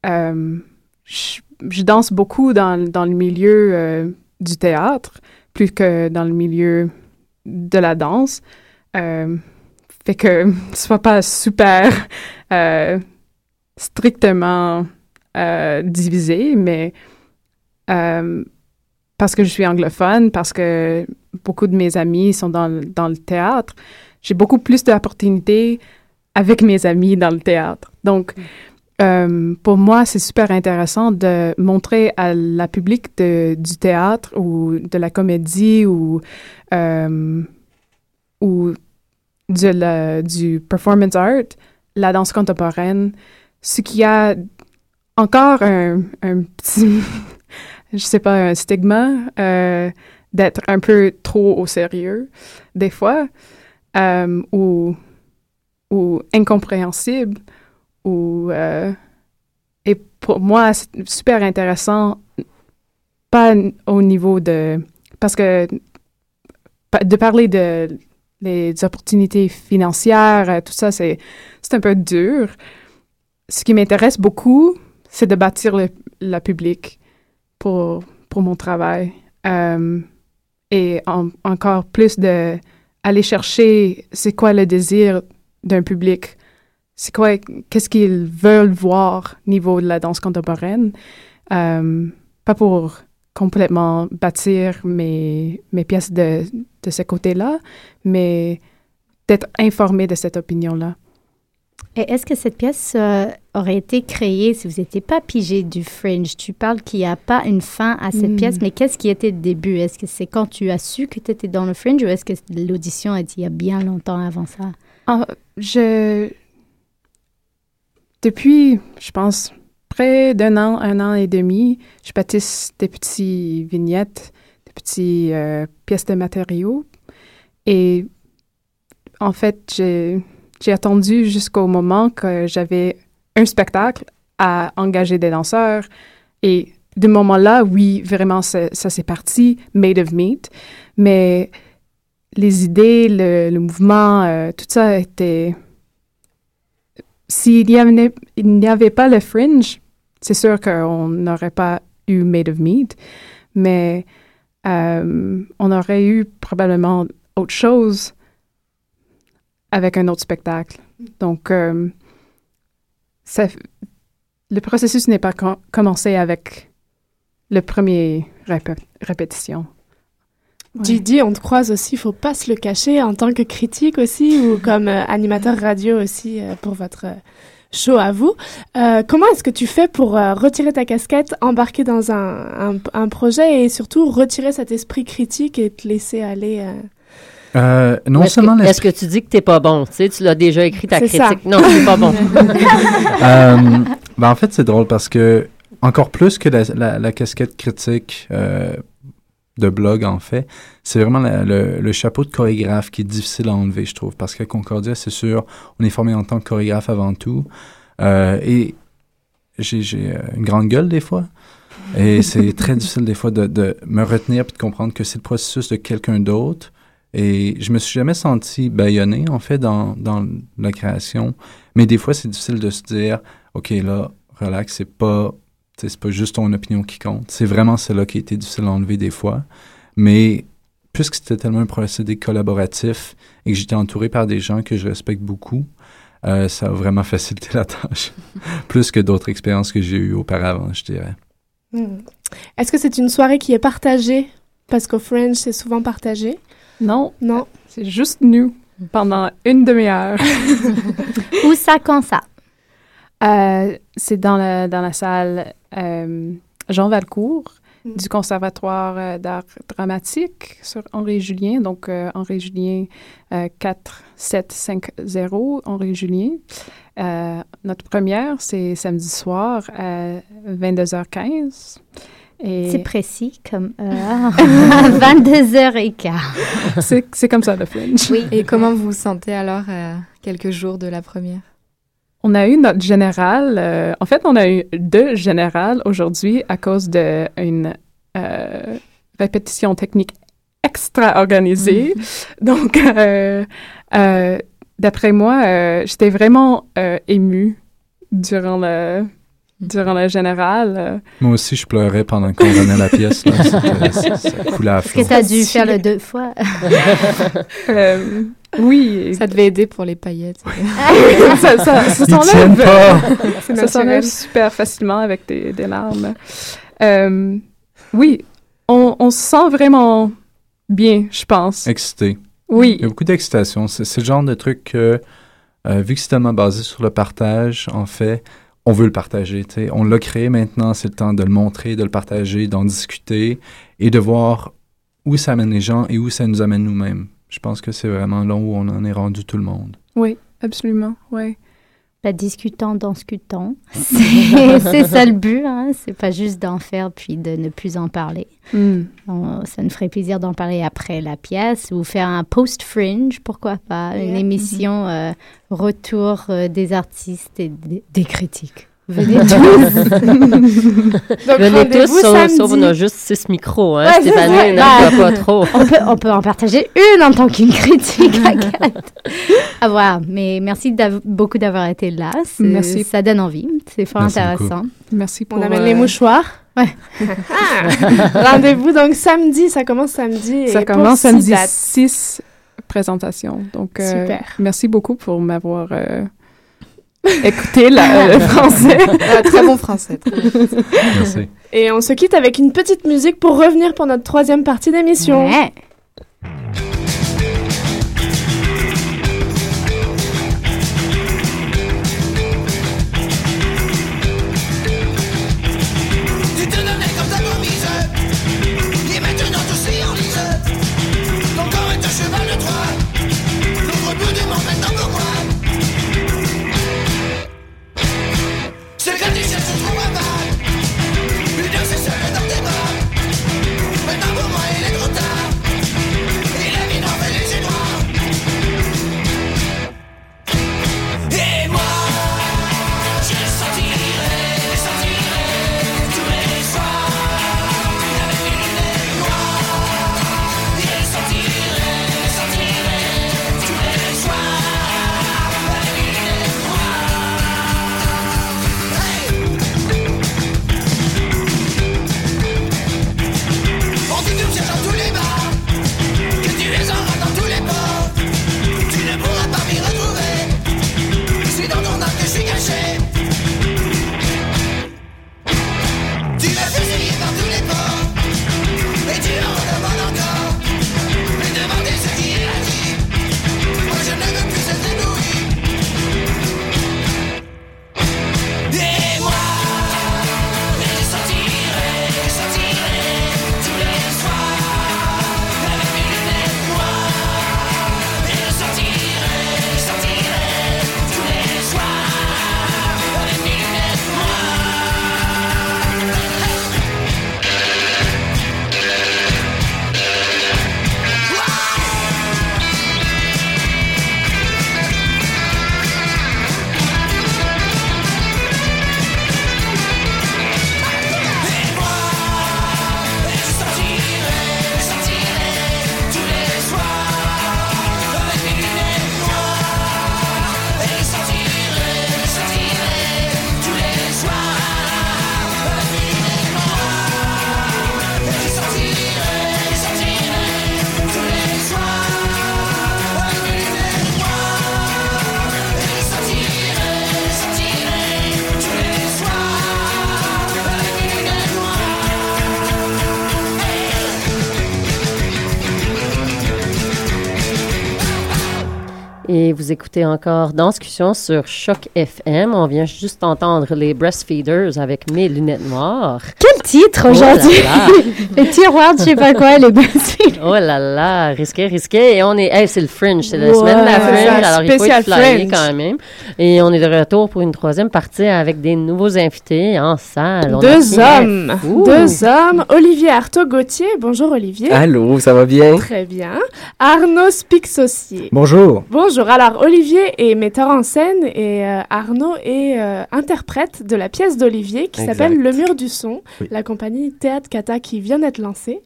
Euh, je, danse beaucoup dans, le milieu euh, du théâtre, plus que dans le milieu de la danse. Fait que ce soit pas super strictement euh, divisé, mais euh, parce que je suis anglophone, parce que beaucoup de mes amis sont dans, le- dans le théâtre, j'ai beaucoup plus d'opportunités avec mes amis dans le théâtre. Donc, euh, pour moi, c'est super intéressant de montrer à la public de- du théâtre ou de la comédie ou, euh, ou de la- du performance art, la danse contemporaine, ce qui a encore un, petit, je sais pas, un stigma euh, d'être un peu trop au sérieux, des fois, euh, ou, ou incompréhensible, ou... euh, et pour moi, c'est super intéressant, pas au niveau de... Parce que de parler de les opportunités financières, tout ça, c'est un peu dur. Ce qui m'intéresse beaucoup, c'est de bâtir le, public pour, mon travail. Euh, et en- encore plus de aller chercher c'est quoi le désir d'un public, c'est quoi, qu'est-ce qu'ils veulent voir au niveau de la danse contemporaine. Euh, pas pour complètement bâtir mes, pièces de ce côté-là, mais d'être informé de cette opinion-là. Et est-ce que cette pièce euh, aurait été créée si vous n'étiez pas pigé du fringe? Tu parles qu'il n'y a pas une fin à cette Mm. pièce, mais qu'est-ce qui était le début? Est-ce que c'est quand tu as su que tu étais dans le fringe ou est-ce que l'audition a été il y a bien longtemps avant ça? Ah, je. Depuis, je pense, près d'un an, un an et demi, je bâtisse des petites vignettes, des petites euh, pièces de matériaux. Et en fait, j'ai j'ai attendu jusqu'au moment que j'avais un spectacle à engager des danseurs. Et de moment-là, oui, vraiment, ça, ça s'est parti, Made of Meat. Mais les idées, le, mouvement, euh, tout ça était... S'il n'y avait, il n'y avait pas le fringe, c'est sûr qu'on n'aurait pas eu Made of Meat, mais euh, on aurait eu probablement autre chose avec un autre spectacle. Donc, euh, ça, le processus n'est pas com- commencé avec le premier répé- répétition. Ouais. Didi, on te croise aussi, il faut pas se le cacher, en tant que critique aussi, ou comme euh, animateur radio aussi euh, pour votre show à vous. Euh, comment est-ce que tu fais pour euh, retirer ta casquette, embarquer dans un, un, un projet et surtout retirer cet esprit critique et te laisser aller euh, Euh, non Est-ce seulement que, est-ce que tu dis que t'es pas bon? Tu sais, tu l'as déjà écrit ta C'est ça. critique. Non, c'est pas bon. Euh, ben, en fait, c'est drôle parce que, encore plus que la, la- la casquette critique euh, de blog, en fait, c'est vraiment la- le, le chapeau de chorégraphe qui est difficile à enlever, je trouve. Parce qu'à Concordia, c'est sûr, on est formé en tant que chorégraphe avant tout. Euh, et j'ai j'ai, une grande gueule des fois. Et c'est très difficile des fois de, de me retenir puis de comprendre que c'est le processus de quelqu'un d'autre. Et je me suis jamais senti bâillonné, en fait, dans, dans la création. Mais des fois, c'est difficile de se dire, OK, là, relax, c'est pas, c'est pas juste ton opinion qui compte. C'est vraiment celle-là qui a été difficile à enlever des fois. Mais puisque c'était tellement un procédé collaboratif et que j'étais entouré par des gens que je respecte beaucoup, euh, ça a vraiment facilité la tâche. Plus que d'autres expériences que j'ai eues auparavant, je dirais. Hmm. Est-ce que c'est une soirée qui est partagée? Parce qu'au Fringe, c'est souvent partagé. Non, Non. c'est juste nous pendant une demi-heure. Où ça, quand ça? Euh, c'est dans la, dans la salle euh, Jean Valcourt Mm. du Conservatoire euh, d'art dramatique sur Henri Julien, donc euh, Henri Julien euh, 4750 Henri Julien. Notre première, c'est samedi soir à 22h15. Et C'est précis comme heure. 22h15. c'est c'est comme ça, le Fringe. Oui. Et comment vous vous sentez alors à quelques jours de la première? On a eu notre général. euh, en fait, on a eu deux générales aujourd'hui à cause d'une euh, répétition technique extra organisée. Donc, euh, euh, d'après moi, euh, j'étais vraiment euh, émue durant le durant le général. euh. Moi aussi, je pleurais pendant qu'on donnait la pièce. Là. Ça, ça coulait à Est-ce que tu as dû faire le deux fois? Euh, oui, Ça devait aider pour les paillettes. ça, ça, ça s'enlève. pas! Ça naturel. s'enlève super facilement avec des, des larmes. Euh, oui, on, on se sent vraiment bien, je pense. Excité. Oui, Il y a beaucoup d'excitation. C'est c'est le genre de truc que, euh, vu que c'est tellement basé sur le partage, en fait, on veut le partager. On l'a créé maintenant, c'est le temps de le montrer, de le partager, d'en discuter et de voir où ça amène les gens et où ça nous amène nous-mêmes. Je pense que c'est vraiment là où on en est rendu tout le monde. oui, absolument. Bah, discutant, discutant. C'est c'est ça le but, hein. C'est pas juste d'en faire puis de ne plus en parler. Hmm. On- ça nous ferait plaisir d'en parler après la pièce ou faire un post-fringe, pourquoi pas, une émission euh, retour euh, des artistes et des critiques. Venez tous. Donc, Venez tous, sauf, sauf on a juste six micros. Hein? Ouais. Stéphanie n'en Bah, pas trop. on, peut, on peut en partager une en tant qu'une critique à quatre. À voir. Mais merci d'av- beaucoup d'avoir été là. C'est- Merci. Ça donne envie. C'est fort Merci intéressant. Merci pour... On amène euh, les mouchoirs. Ouais. Ah! Rendez-vous donc samedi, ça commence samedi. et Ça pour commence six samedi dates. 6 présentations. Donc, euh, Super. merci beaucoup pour m'avoir euh, écouté la- le français. Ah, très bon français. très bon français. Merci. Et on se quitte avec une petite musique pour revenir pour notre troisième partie d'émission. Ouais. Vous écoutez encore Danscussion sur Choc FM. On vient juste entendre les Breastfeeders avec mes lunettes noires. Quel titre Oh là aujourd'hui! là. le tiroir, de je sais pas quoi, les breastfeeders. Oh là là, risqué, risqué. Et on est, hey, c'est le Fringe, c'est la Ouais, semaine de la c'est Fringe, ça, alors il faut spécial être flyé quand même. Et on est de retour pour une troisième partie avec des nouveaux invités en salle. On Deux hommes. Deux hommes. Olivier Artaud-Gauthier. Bonjour Olivier. Allô, ça va bien? Très bien. Arnaud Spixossier. Bonjour. Bonjour. Alors, Olivier est metteur en scène et euh, Arnaud est euh, interprète de la pièce d'Olivier qui s'appelle Le Mur du Son, Oui. la compagnie Théâtre Kata qui vient d'être lancée.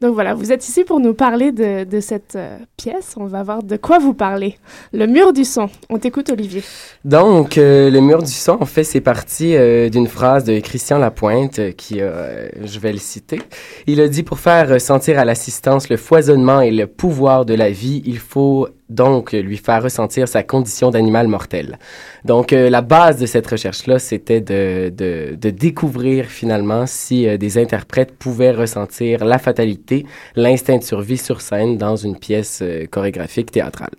Donc voilà, vous êtes ici pour nous parler de, de cette euh, pièce. On va voir de quoi vous parlez. Le Mur du Son. On t'écoute, Olivier. Donc, le mur du son, en fait, c'est parti d'une phrase de Christian Lapointe qui, je vais le citer. Il a dit pour faire ressentir à l'assistance le foisonnement et le pouvoir de la vie, il faut donc lui faire ressentir sa condition d'animal mortel. Donc, euh, la base de cette recherche-là, c'était de, de, de découvrir finalement si euh, des interprètes pouvaient ressentir la fatalité, l'instinct de survie sur scène dans une pièce euh, chorégraphique théâtrale.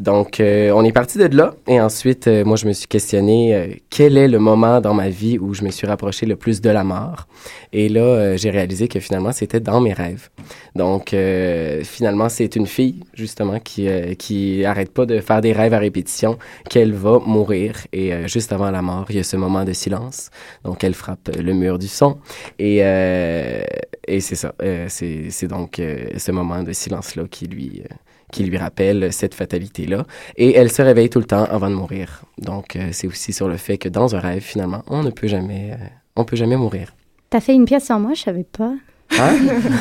Donc, euh, on est parti de là. Et ensuite, euh, moi, je me suis questionné euh, quel est le moment dans ma vie où je me suis rapproché le plus de la mort? Et là, euh, j'ai réalisé que finalement, c'était dans mes rêves. Donc, euh, finalement, c'est une fille, justement, qui, euh, qui arrête pas de faire des rêves à répétition, qu'elle va mourir. Et juste avant la mort, il y a ce moment de silence. Donc, elle frappe le mur du son. Et, et c'est ça. C'est donc ce moment de silence-là qui lui... qui lui rappelle cette fatalité-là. Et elle se réveille tout le temps avant de mourir. Donc, euh, c'est aussi sur le fait que dans un rêve, finalement, on ne peut jamais, euh, on peut jamais mourir. T'as fait une pièce sur moi, je savais pas. Hein?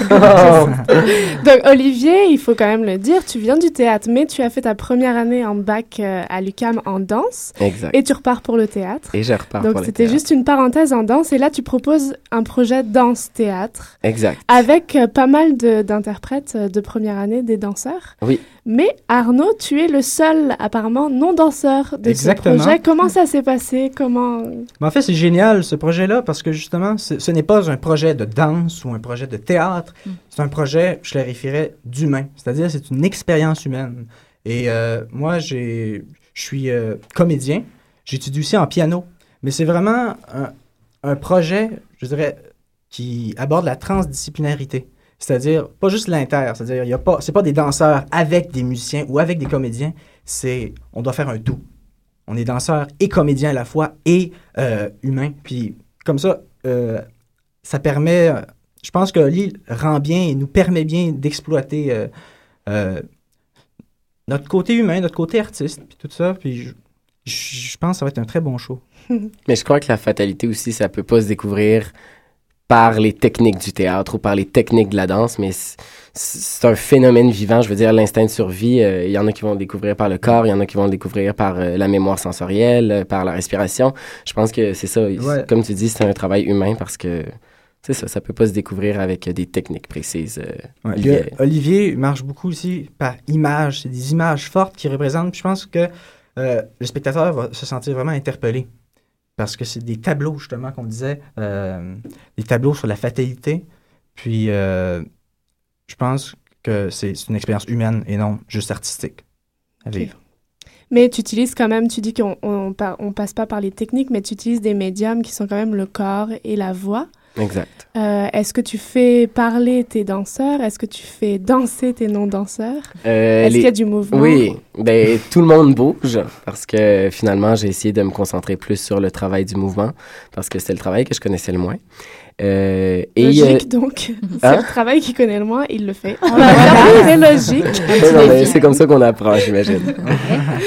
Donc, Olivier, il faut quand même le dire, tu viens du théâtre, mais tu as fait ta première année en bac euh, à l'UCAM en danse. Exact. Et tu repars pour le théâtre. Et je repars Donc, c'était juste une parenthèse en danse. Et là, tu proposes un projet danse-théâtre Exact. avec euh, pas mal de- d'interprètes euh, de première année, des danseurs. Oui. Mais Arnaud, tu es le seul, apparemment, non-danseur de Exactement. ce projet. Comment ça s'est passé? Comment... Mais en fait, c'est génial ce projet-là parce que justement, ce n'est pas un projet de danse ou un projet de théâtre. C'est un projet, je clarifierais, d'humain. C'est-à-dire, c'est une expérience humaine. Et euh, moi, j'ai, je suis euh, comédien. J'étudie aussi en piano. Mais c'est vraiment un, un projet, je dirais, qui aborde la transdisciplinarité. C'est-à-dire, pas juste l'inter. C'est-à-dire, il y a pas, c'est pas des danseurs avec des musiciens ou avec des comédiens. C'est, on doit faire un tout. On est danseur et comédien à la fois et euh, humain. Puis comme ça, euh, ça permet, je pense que Oli rend bien et nous permet bien d'exploiter euh, euh, notre côté humain, notre côté artiste, puis tout ça. Puis je- je pense que ça va être un très bon show. Mais je crois que la fatalité aussi, ça peut pas se découvrir par les techniques du théâtre ou par les techniques de la danse, mais c'est un phénomène vivant. Je veux dire, l'instinct de survie, euh, il y en a qui vont le découvrir par le corps, il y en a qui vont le découvrir par euh, la mémoire sensorielle, euh, par la respiration. Je pense que c'est ça. Ouais. Comme tu dis, c'est un travail humain parce que c'est ça, ça peut pas se découvrir avec euh, des techniques précises. euh, Ouais, liées- le- Olivier marche beaucoup aussi par images. C'est des images fortes qui représentent. Puis je pense que euh, le spectateur va se sentir vraiment interpellé. Parce que c'est des tableaux, justement, qu'on disait, euh, des tableaux sur la fatalité. Puis euh, je pense que c'est une expérience humaine et non juste artistique à vivre. Mais tu utilises quand même, tu dis qu'on on, on passe pas par les techniques, mais tu utilises des médiums qui sont quand même le corps et la voix. Exact. Euh, Est-ce que tu fais parler tes danseurs? Est-ce que tu fais danser tes non-danseurs? Euh, Est-ce les- qu'il y a du mouvement? Oui, ben tout le monde bouge parce que finalement j'ai essayé de me concentrer plus sur le travail du mouvement parce que c'est le travail que je connaissais le moins. Euh, et Logique, euh, donc. C'est hein? le travail qu'il connaît le moins, il le fait. Faire c'est logique. Ouais, non, mais c'est comme ça qu'on apprend, j'imagine.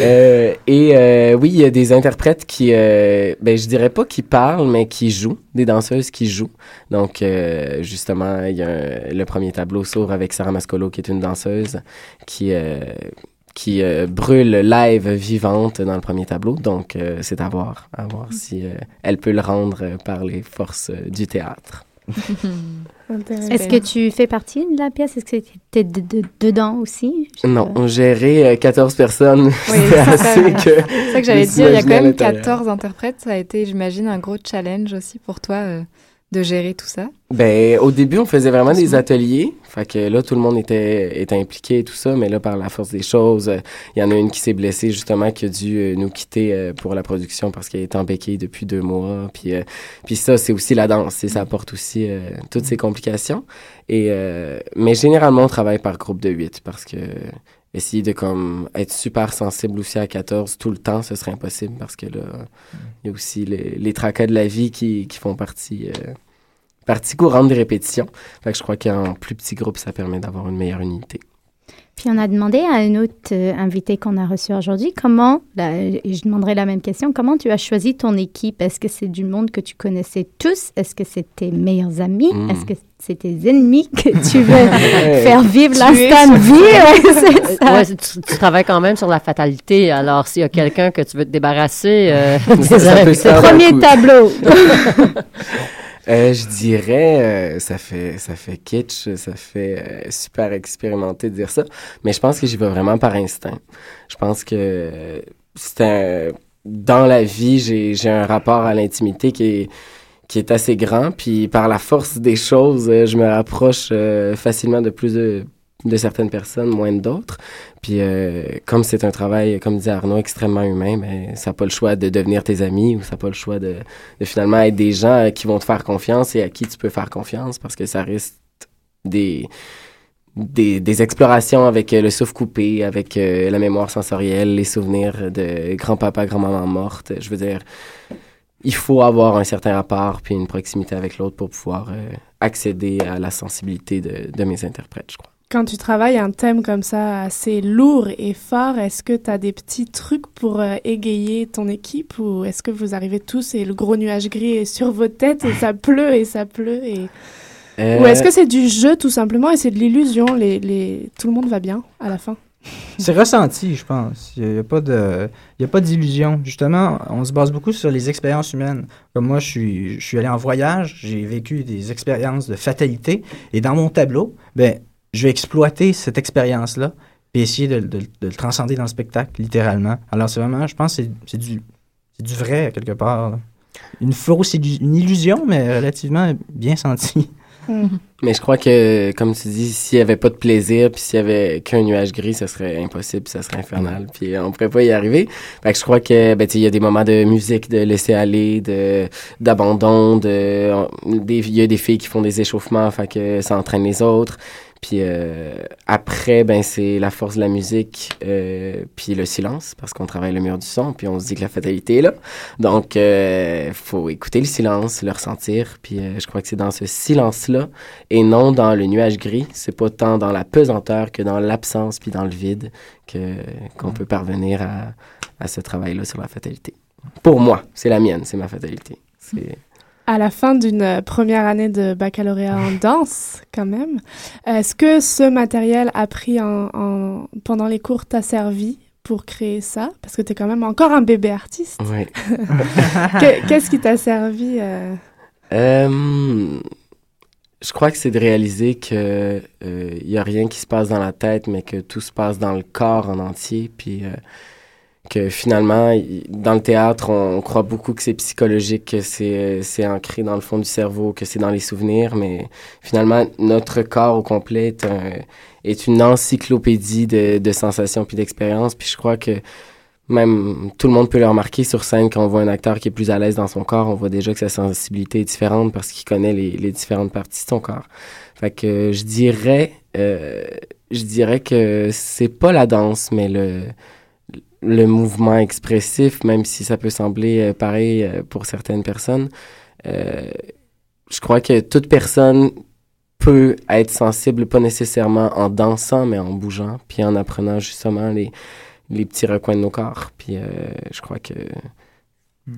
Euh, et euh, oui, il y a des interprètes qui, euh, ben je dirais pas qui parlent, mais qui jouent, des danseuses qui jouent. Donc euh, justement, il y a un- le premier tableau s'ouvre avec Sarah Mascolo, qui est une danseuse qui euh, qui euh, brûle live vivante dans le premier tableau. Donc euh, c'est à voir, à voir si euh, elle peut le rendre par les forces du théâtre. Est-ce que tu fais partie de la pièce? Est-ce que tu es de- de- dedans aussi? Non, gérer euh, 14 personnes, Oui, c'est ça. assez que... C'est ça que j'allais dire. Il y a quand même l'intérieur. 14 interprètes. Ça a été, j'imagine, un gros challenge aussi pour toi euh, de gérer tout ça? Ben, au début, on faisait vraiment des ateliers. Fait que là, tout le monde était, était impliqué et tout ça. Mais là, par la force des choses, euh, il y en a une qui s'est blessée, justement, qui a dû euh, nous quitter euh, pour la production parce qu'elle est en béquille depuis deux mois. Puis, euh, puis ça, c'est aussi la danse. et Ça apporte aussi toutes ces complications. Et, euh, mais généralement, on travaille par groupe de huit parce que essayer de comme être super sensible aussi à 14 tout le temps, ce serait impossible parce que là, il y a aussi les, les tracas de la vie qui, qui font partie, euh, partie courante des répétitions. Fait que je crois qu'en plus petit groupe, ça permet d'avoir une meilleure unité. Puis on a demandé à un autre euh, invité qu'on a reçu aujourd'hui comment, là, et je demanderai la même question, comment tu as choisi ton équipe? Est-ce que c'est du monde que tu connaissais tous? Est-ce que c'est tes meilleurs amis? Mm. Est-ce que c'est tes ennemis que tu veux faire vivre l'instant de vie? Ouais, c'est ça. Ouais, tu, tu travailles quand même sur la fatalité. Alors, s'il y a quelqu'un que tu veux te débarrasser, euh, se faire d'un Premier coup. tableau. Euh, je dirais, euh, ça fait ça fait kitsch, ça fait euh, super expérimenté de dire ça, mais je pense que j'y vais vraiment par instinct. Je pense que c'est un dans la vie, j'ai un rapport à l'intimité qui est qui est assez grand, puis par la force des choses, je me rapproche facilement de plus de de certaines personnes, moins d'autres. Puis euh, comme c'est un travail, comme disait Arnaud, extrêmement humain, ben ça n'a pas le choix de devenir tes amis ou ça n'a pas le choix de, de finalement être des gens qui vont te faire confiance et à qui tu peux faire confiance parce que ça reste des des, des explorations avec euh, le souffle coupé, avec euh, la mémoire sensorielle, les souvenirs de grand-papa, grand-maman morte. Je veux dire, il faut avoir un certain rapport puis une proximité avec l'autre pour pouvoir euh, accéder à la sensibilité de, de mes interprètes, je crois. Quand tu travailles un thème comme ça assez lourd et fort, est-ce que tu as des petits trucs pour euh, égayer ton équipe ou est-ce que vous arrivez tous et le gros nuage gris est sur vos têtes et ça pleut et ça pleut et... Euh, Ou est-ce que c'est du jeu tout simplement et c'est de l'illusion les, les... Tout le monde va bien à la fin? C'est ressenti, je pense. Il n'y a, pas de, il y a pas d'illusion. Justement, on se base beaucoup sur les expériences humaines. Comme moi, je suis, je suis allé en voyage, j'ai vécu des expériences de fatalité. Et dans mon tableau, ben, je vais exploiter cette expérience-là et essayer de, de- le transcender dans le spectacle, littéralement. Alors, c'est vraiment, je pense, c'est du, vrai, quelque part. Une fausse une illusion, mais relativement bien sentie. Mais je crois que, comme tu dis, s'il n'y avait pas de plaisir, puis s'il y avait qu'un nuage gris, ça serait impossible, ça serait infernal, puis on pourrait pas y arriver. Je crois que, ben, il y a des moments de musique, de laisser aller, d'abandon, il y a des filles qui font des échauffements, fait ça entraîne les autres. Puis euh, après, ben c'est la force de la musique, euh, puis le silence, parce qu'on travaille le mur du son, puis on se dit que la fatalité est là. Donc, euh, faut écouter le silence, le ressentir, puis euh, je crois que c'est dans ce silence-là, et non dans le nuage gris. C'est pas tant dans la pesanteur que dans l'absence, puis dans le vide, que qu'on peut parvenir à, à ce travail-là sur la fatalité. Pour moi, c'est la mienne, c'est ma fatalité. C'est... À la fin d'une euh, première année de baccalauréat en danse, quand même, est-ce que ce matériel appris en, en- pendant les cours t'a servi pour créer ça? Parce que tu es quand même encore un bébé artiste. Que- Qu'est-ce qui t'a servi euh, Euh, je crois que c'est de réaliser que il y a rien qui se passe dans la tête, mais que tout se passe dans le corps en entier, puis que finalement, dans le théâtre, on, croit beaucoup que c'est psychologique, que c'est ancré dans le fond du cerveau, que c'est dans les souvenirs, mais finalement, notre corps au complet est, un- est une encyclopédie de, de sensations puis d'expériences, puis je crois que même tout le monde peut le remarquer sur scène quand on voit un acteur qui est plus à l'aise dans son corps, on voit déjà que sa sensibilité est différente parce qu'il connaît les, les différentes parties de son corps. Fait que je dirais, euh, je dirais que c'est pas la danse, mais le le mouvement expressif, même si ça peut sembler euh, pareil euh, pour certaines personnes. Euh, je crois que toute personne peut être sensible, pas nécessairement en dansant, mais en bougeant, puis en apprenant justement les, les petits recoins de nos corps. Puis euh, je crois que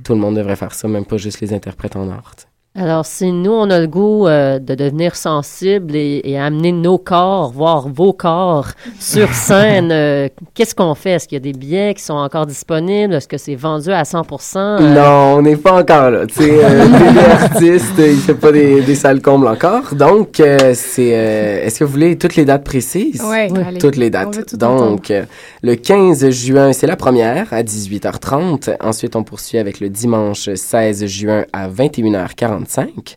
tout le monde devrait faire ça, même pas juste les interprètes en art. Alors, si nous, on a le goût euh, de devenir sensible et, et amener nos corps, voire vos corps, sur scène, euh, qu'est-ce qu'on fait? Est-ce qu'il y a des billets qui sont encore disponibles? Est-ce que c'est vendu à 100% euh, Non, on n'est pas encore là. Tu sais, euh, bébé artiste, il fait pas des, des salles combles encore. Donc, euh, c'est. euh, Est-ce que vous voulez toutes les dates précises? Ouais, Oui. allez. Toutes les dates. tout Donc, euh, le 15 juin, c'est la première à 18h30. Ensuite, on poursuit avec le dimanche 16 juin à 21h45.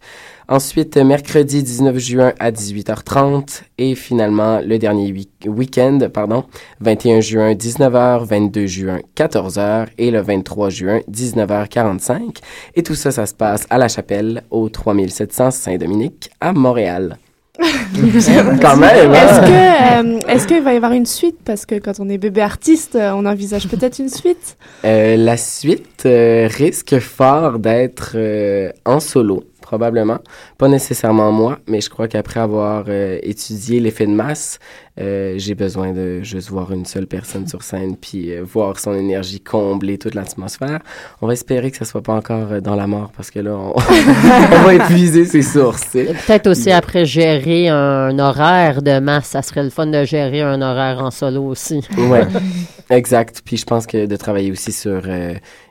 Ensuite, mercredi 19 juin à 18h30. Et finalement, le dernier week- week-end, pardon, 21 juin 19h, 22 juin 14h et le 23 juin 19h45. Et tout ça, ça se passe à la chapelle au 3700 Saint-Dominique à Montréal. Quand même, hein? Est-ce que, euh, est-ce qu'il va y avoir une suite? Parce que quand on est bébé artiste, euh, on envisage peut-être une suite. Euh, la suite euh, risque fort d'être euh, en solo, probablement. Pas nécessairement moi, mais je crois qu'après avoir euh, étudié l'effet de masse, euh, j'ai besoin de juste voir une seule personne sur scène puis euh, voir son énergie combler toute l'atmosphère. On va espérer que ça soit pas encore euh, dans la mort parce que là, on, on va épuiser ses sources. Peut-être aussi après gérer un horaire de masse, ça serait le fun de gérer un horaire en solo aussi. Ouais, exact. Puis je pense que de travailler aussi sur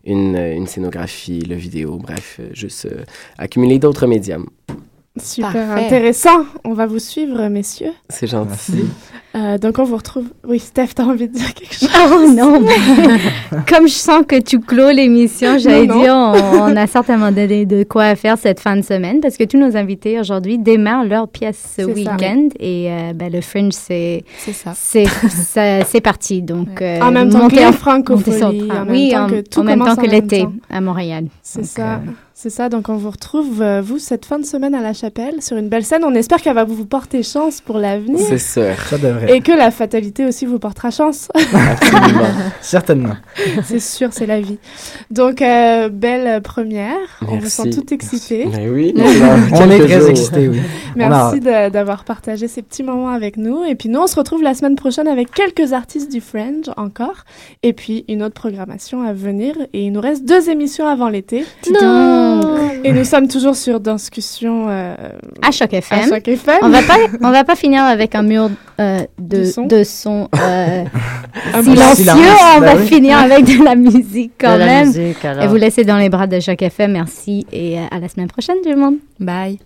une, une scénographie, le vidéo, bref, juste accumuler d'autres médiums. Super Parfait. intéressant. On va vous suivre, messieurs. C'est gentil. Euh, donc, on vous retrouve. Oui, Steph, t'as envie de dire quelque chose? Oh non, comme je sens que tu clôt l'émission, j'allais dire, on, on a certainement donné de quoi faire cette fin de semaine parce que tous nos invités aujourd'hui démarrent leur pièce ce week-end et euh, ben, le Fringe, c'est C'est ça. c'est ça- c'est parti. Donc, euh, En même temps que les en- francophonie, même oui, temps en, que tout en même commence temps en que même l'été temps. à Montréal. C'est Donc, ça. C'est ça. Donc, on vous retrouve, euh, vous, cette fin de semaine à la chapelle, sur une belle scène. On espère qu'elle va vous porter chance pour l'avenir. C'est sûr. Ça devrait. Et que la fatalité aussi vous portera chance. Absolument. Certainement. c'est sûr, c'est la vie. Donc, euh, belle première. On vous sent tout excité. Mais oui, On est très jours. excités, oui. Merci d'avoir partagé ces petits moments avec nous. Et puis nous, on se retrouve la semaine prochaine avec quelques artistes du Fringe encore. Et puis une autre programmation à venir. Et il nous reste deux émissions avant l'été. Non. Et nous sommes toujours sur Discussion euh, À Choc à FM. Choc FM. On va pas, on va pas finir avec un mur euh, de, De son. de son euh, silencieux. silence, on va oui. finir avec de la musique quand De la même. musique, alors. Et vous laissez dans les bras de Choc FM. Merci et euh, à la semaine prochaine, tout le monde. Bye.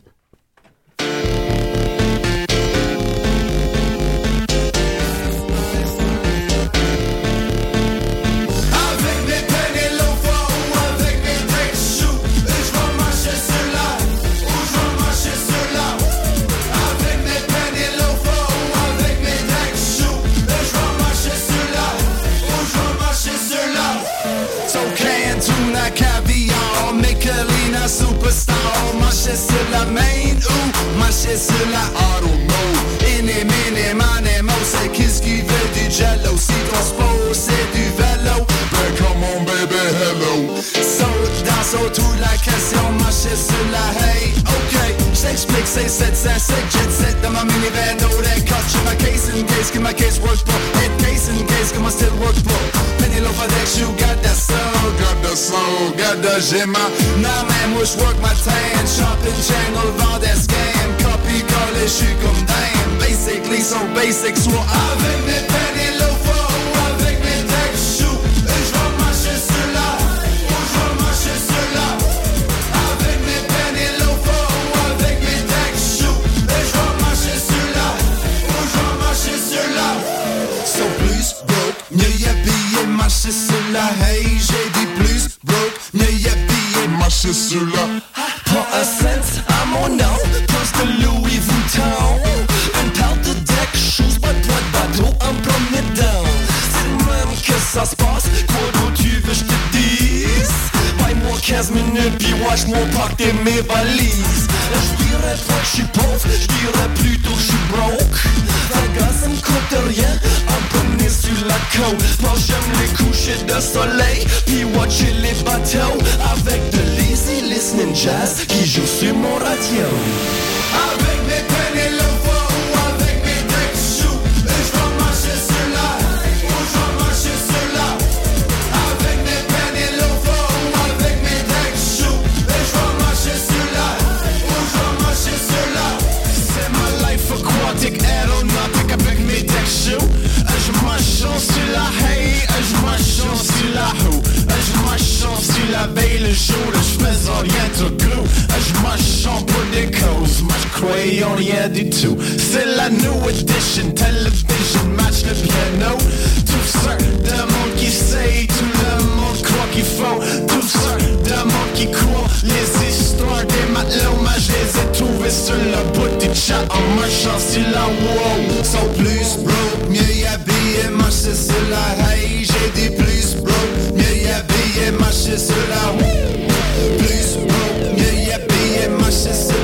Marcher sur la I don't know Ini mini mani mo c'est qu'est-ce du jello. Si ton sport c'est du vélo. Ben come on baby hello. Saute dans saute tout la question Marcher sur la hey Ok. J't'explique c'est 7 c'est 7 jet set. Dans ma minivan No that cut Check my case in case que my case works pour. Hit case in case que my still works pour. Penny loaf of you got Soul Got that gemma man moi j'work ma tan Shopping channel vend des scams Copy collé j'suis comme damn Basically so basic Soit avec mes loaf ou avec mes j'vais marcher Avec mes avec mes j'vais marcher marcher broke, Hey, j'ai dit habillé, marcher sur la Pas un cent à mon nom, de Louis Vuitton. Un paire de deck shoes, pas de bateau, un premier down C'est même que ça se passe, quoi tu veux je te dise? Paye-moi 15 minutes, puis watch-moi porter mes valises. Je dirais pas que je suis pauvre, je dirais plutôt que je suis broke. Un gars rien, la côte Moi j'aime les couchers de soleil, puis watcher les bateaux Avec de lazy listening jazz qui joue sur mon radio. Avec mes je croyais en rien du tout C'est la new edition, television, match le piano. Tout ça de monde qui sait, tout le monde croit qu'il faut Tout ça de monde qui croit les histoires des matelot, moi je les ai trouvés sur le bout du chat. En marchant sur la wow. Sont plus broke, mieux y habillés, marcher sur la hey. J'ai dit plus broke, mieux y habillés, marcher sur la Plus broke, mieux y habillés, marcher sur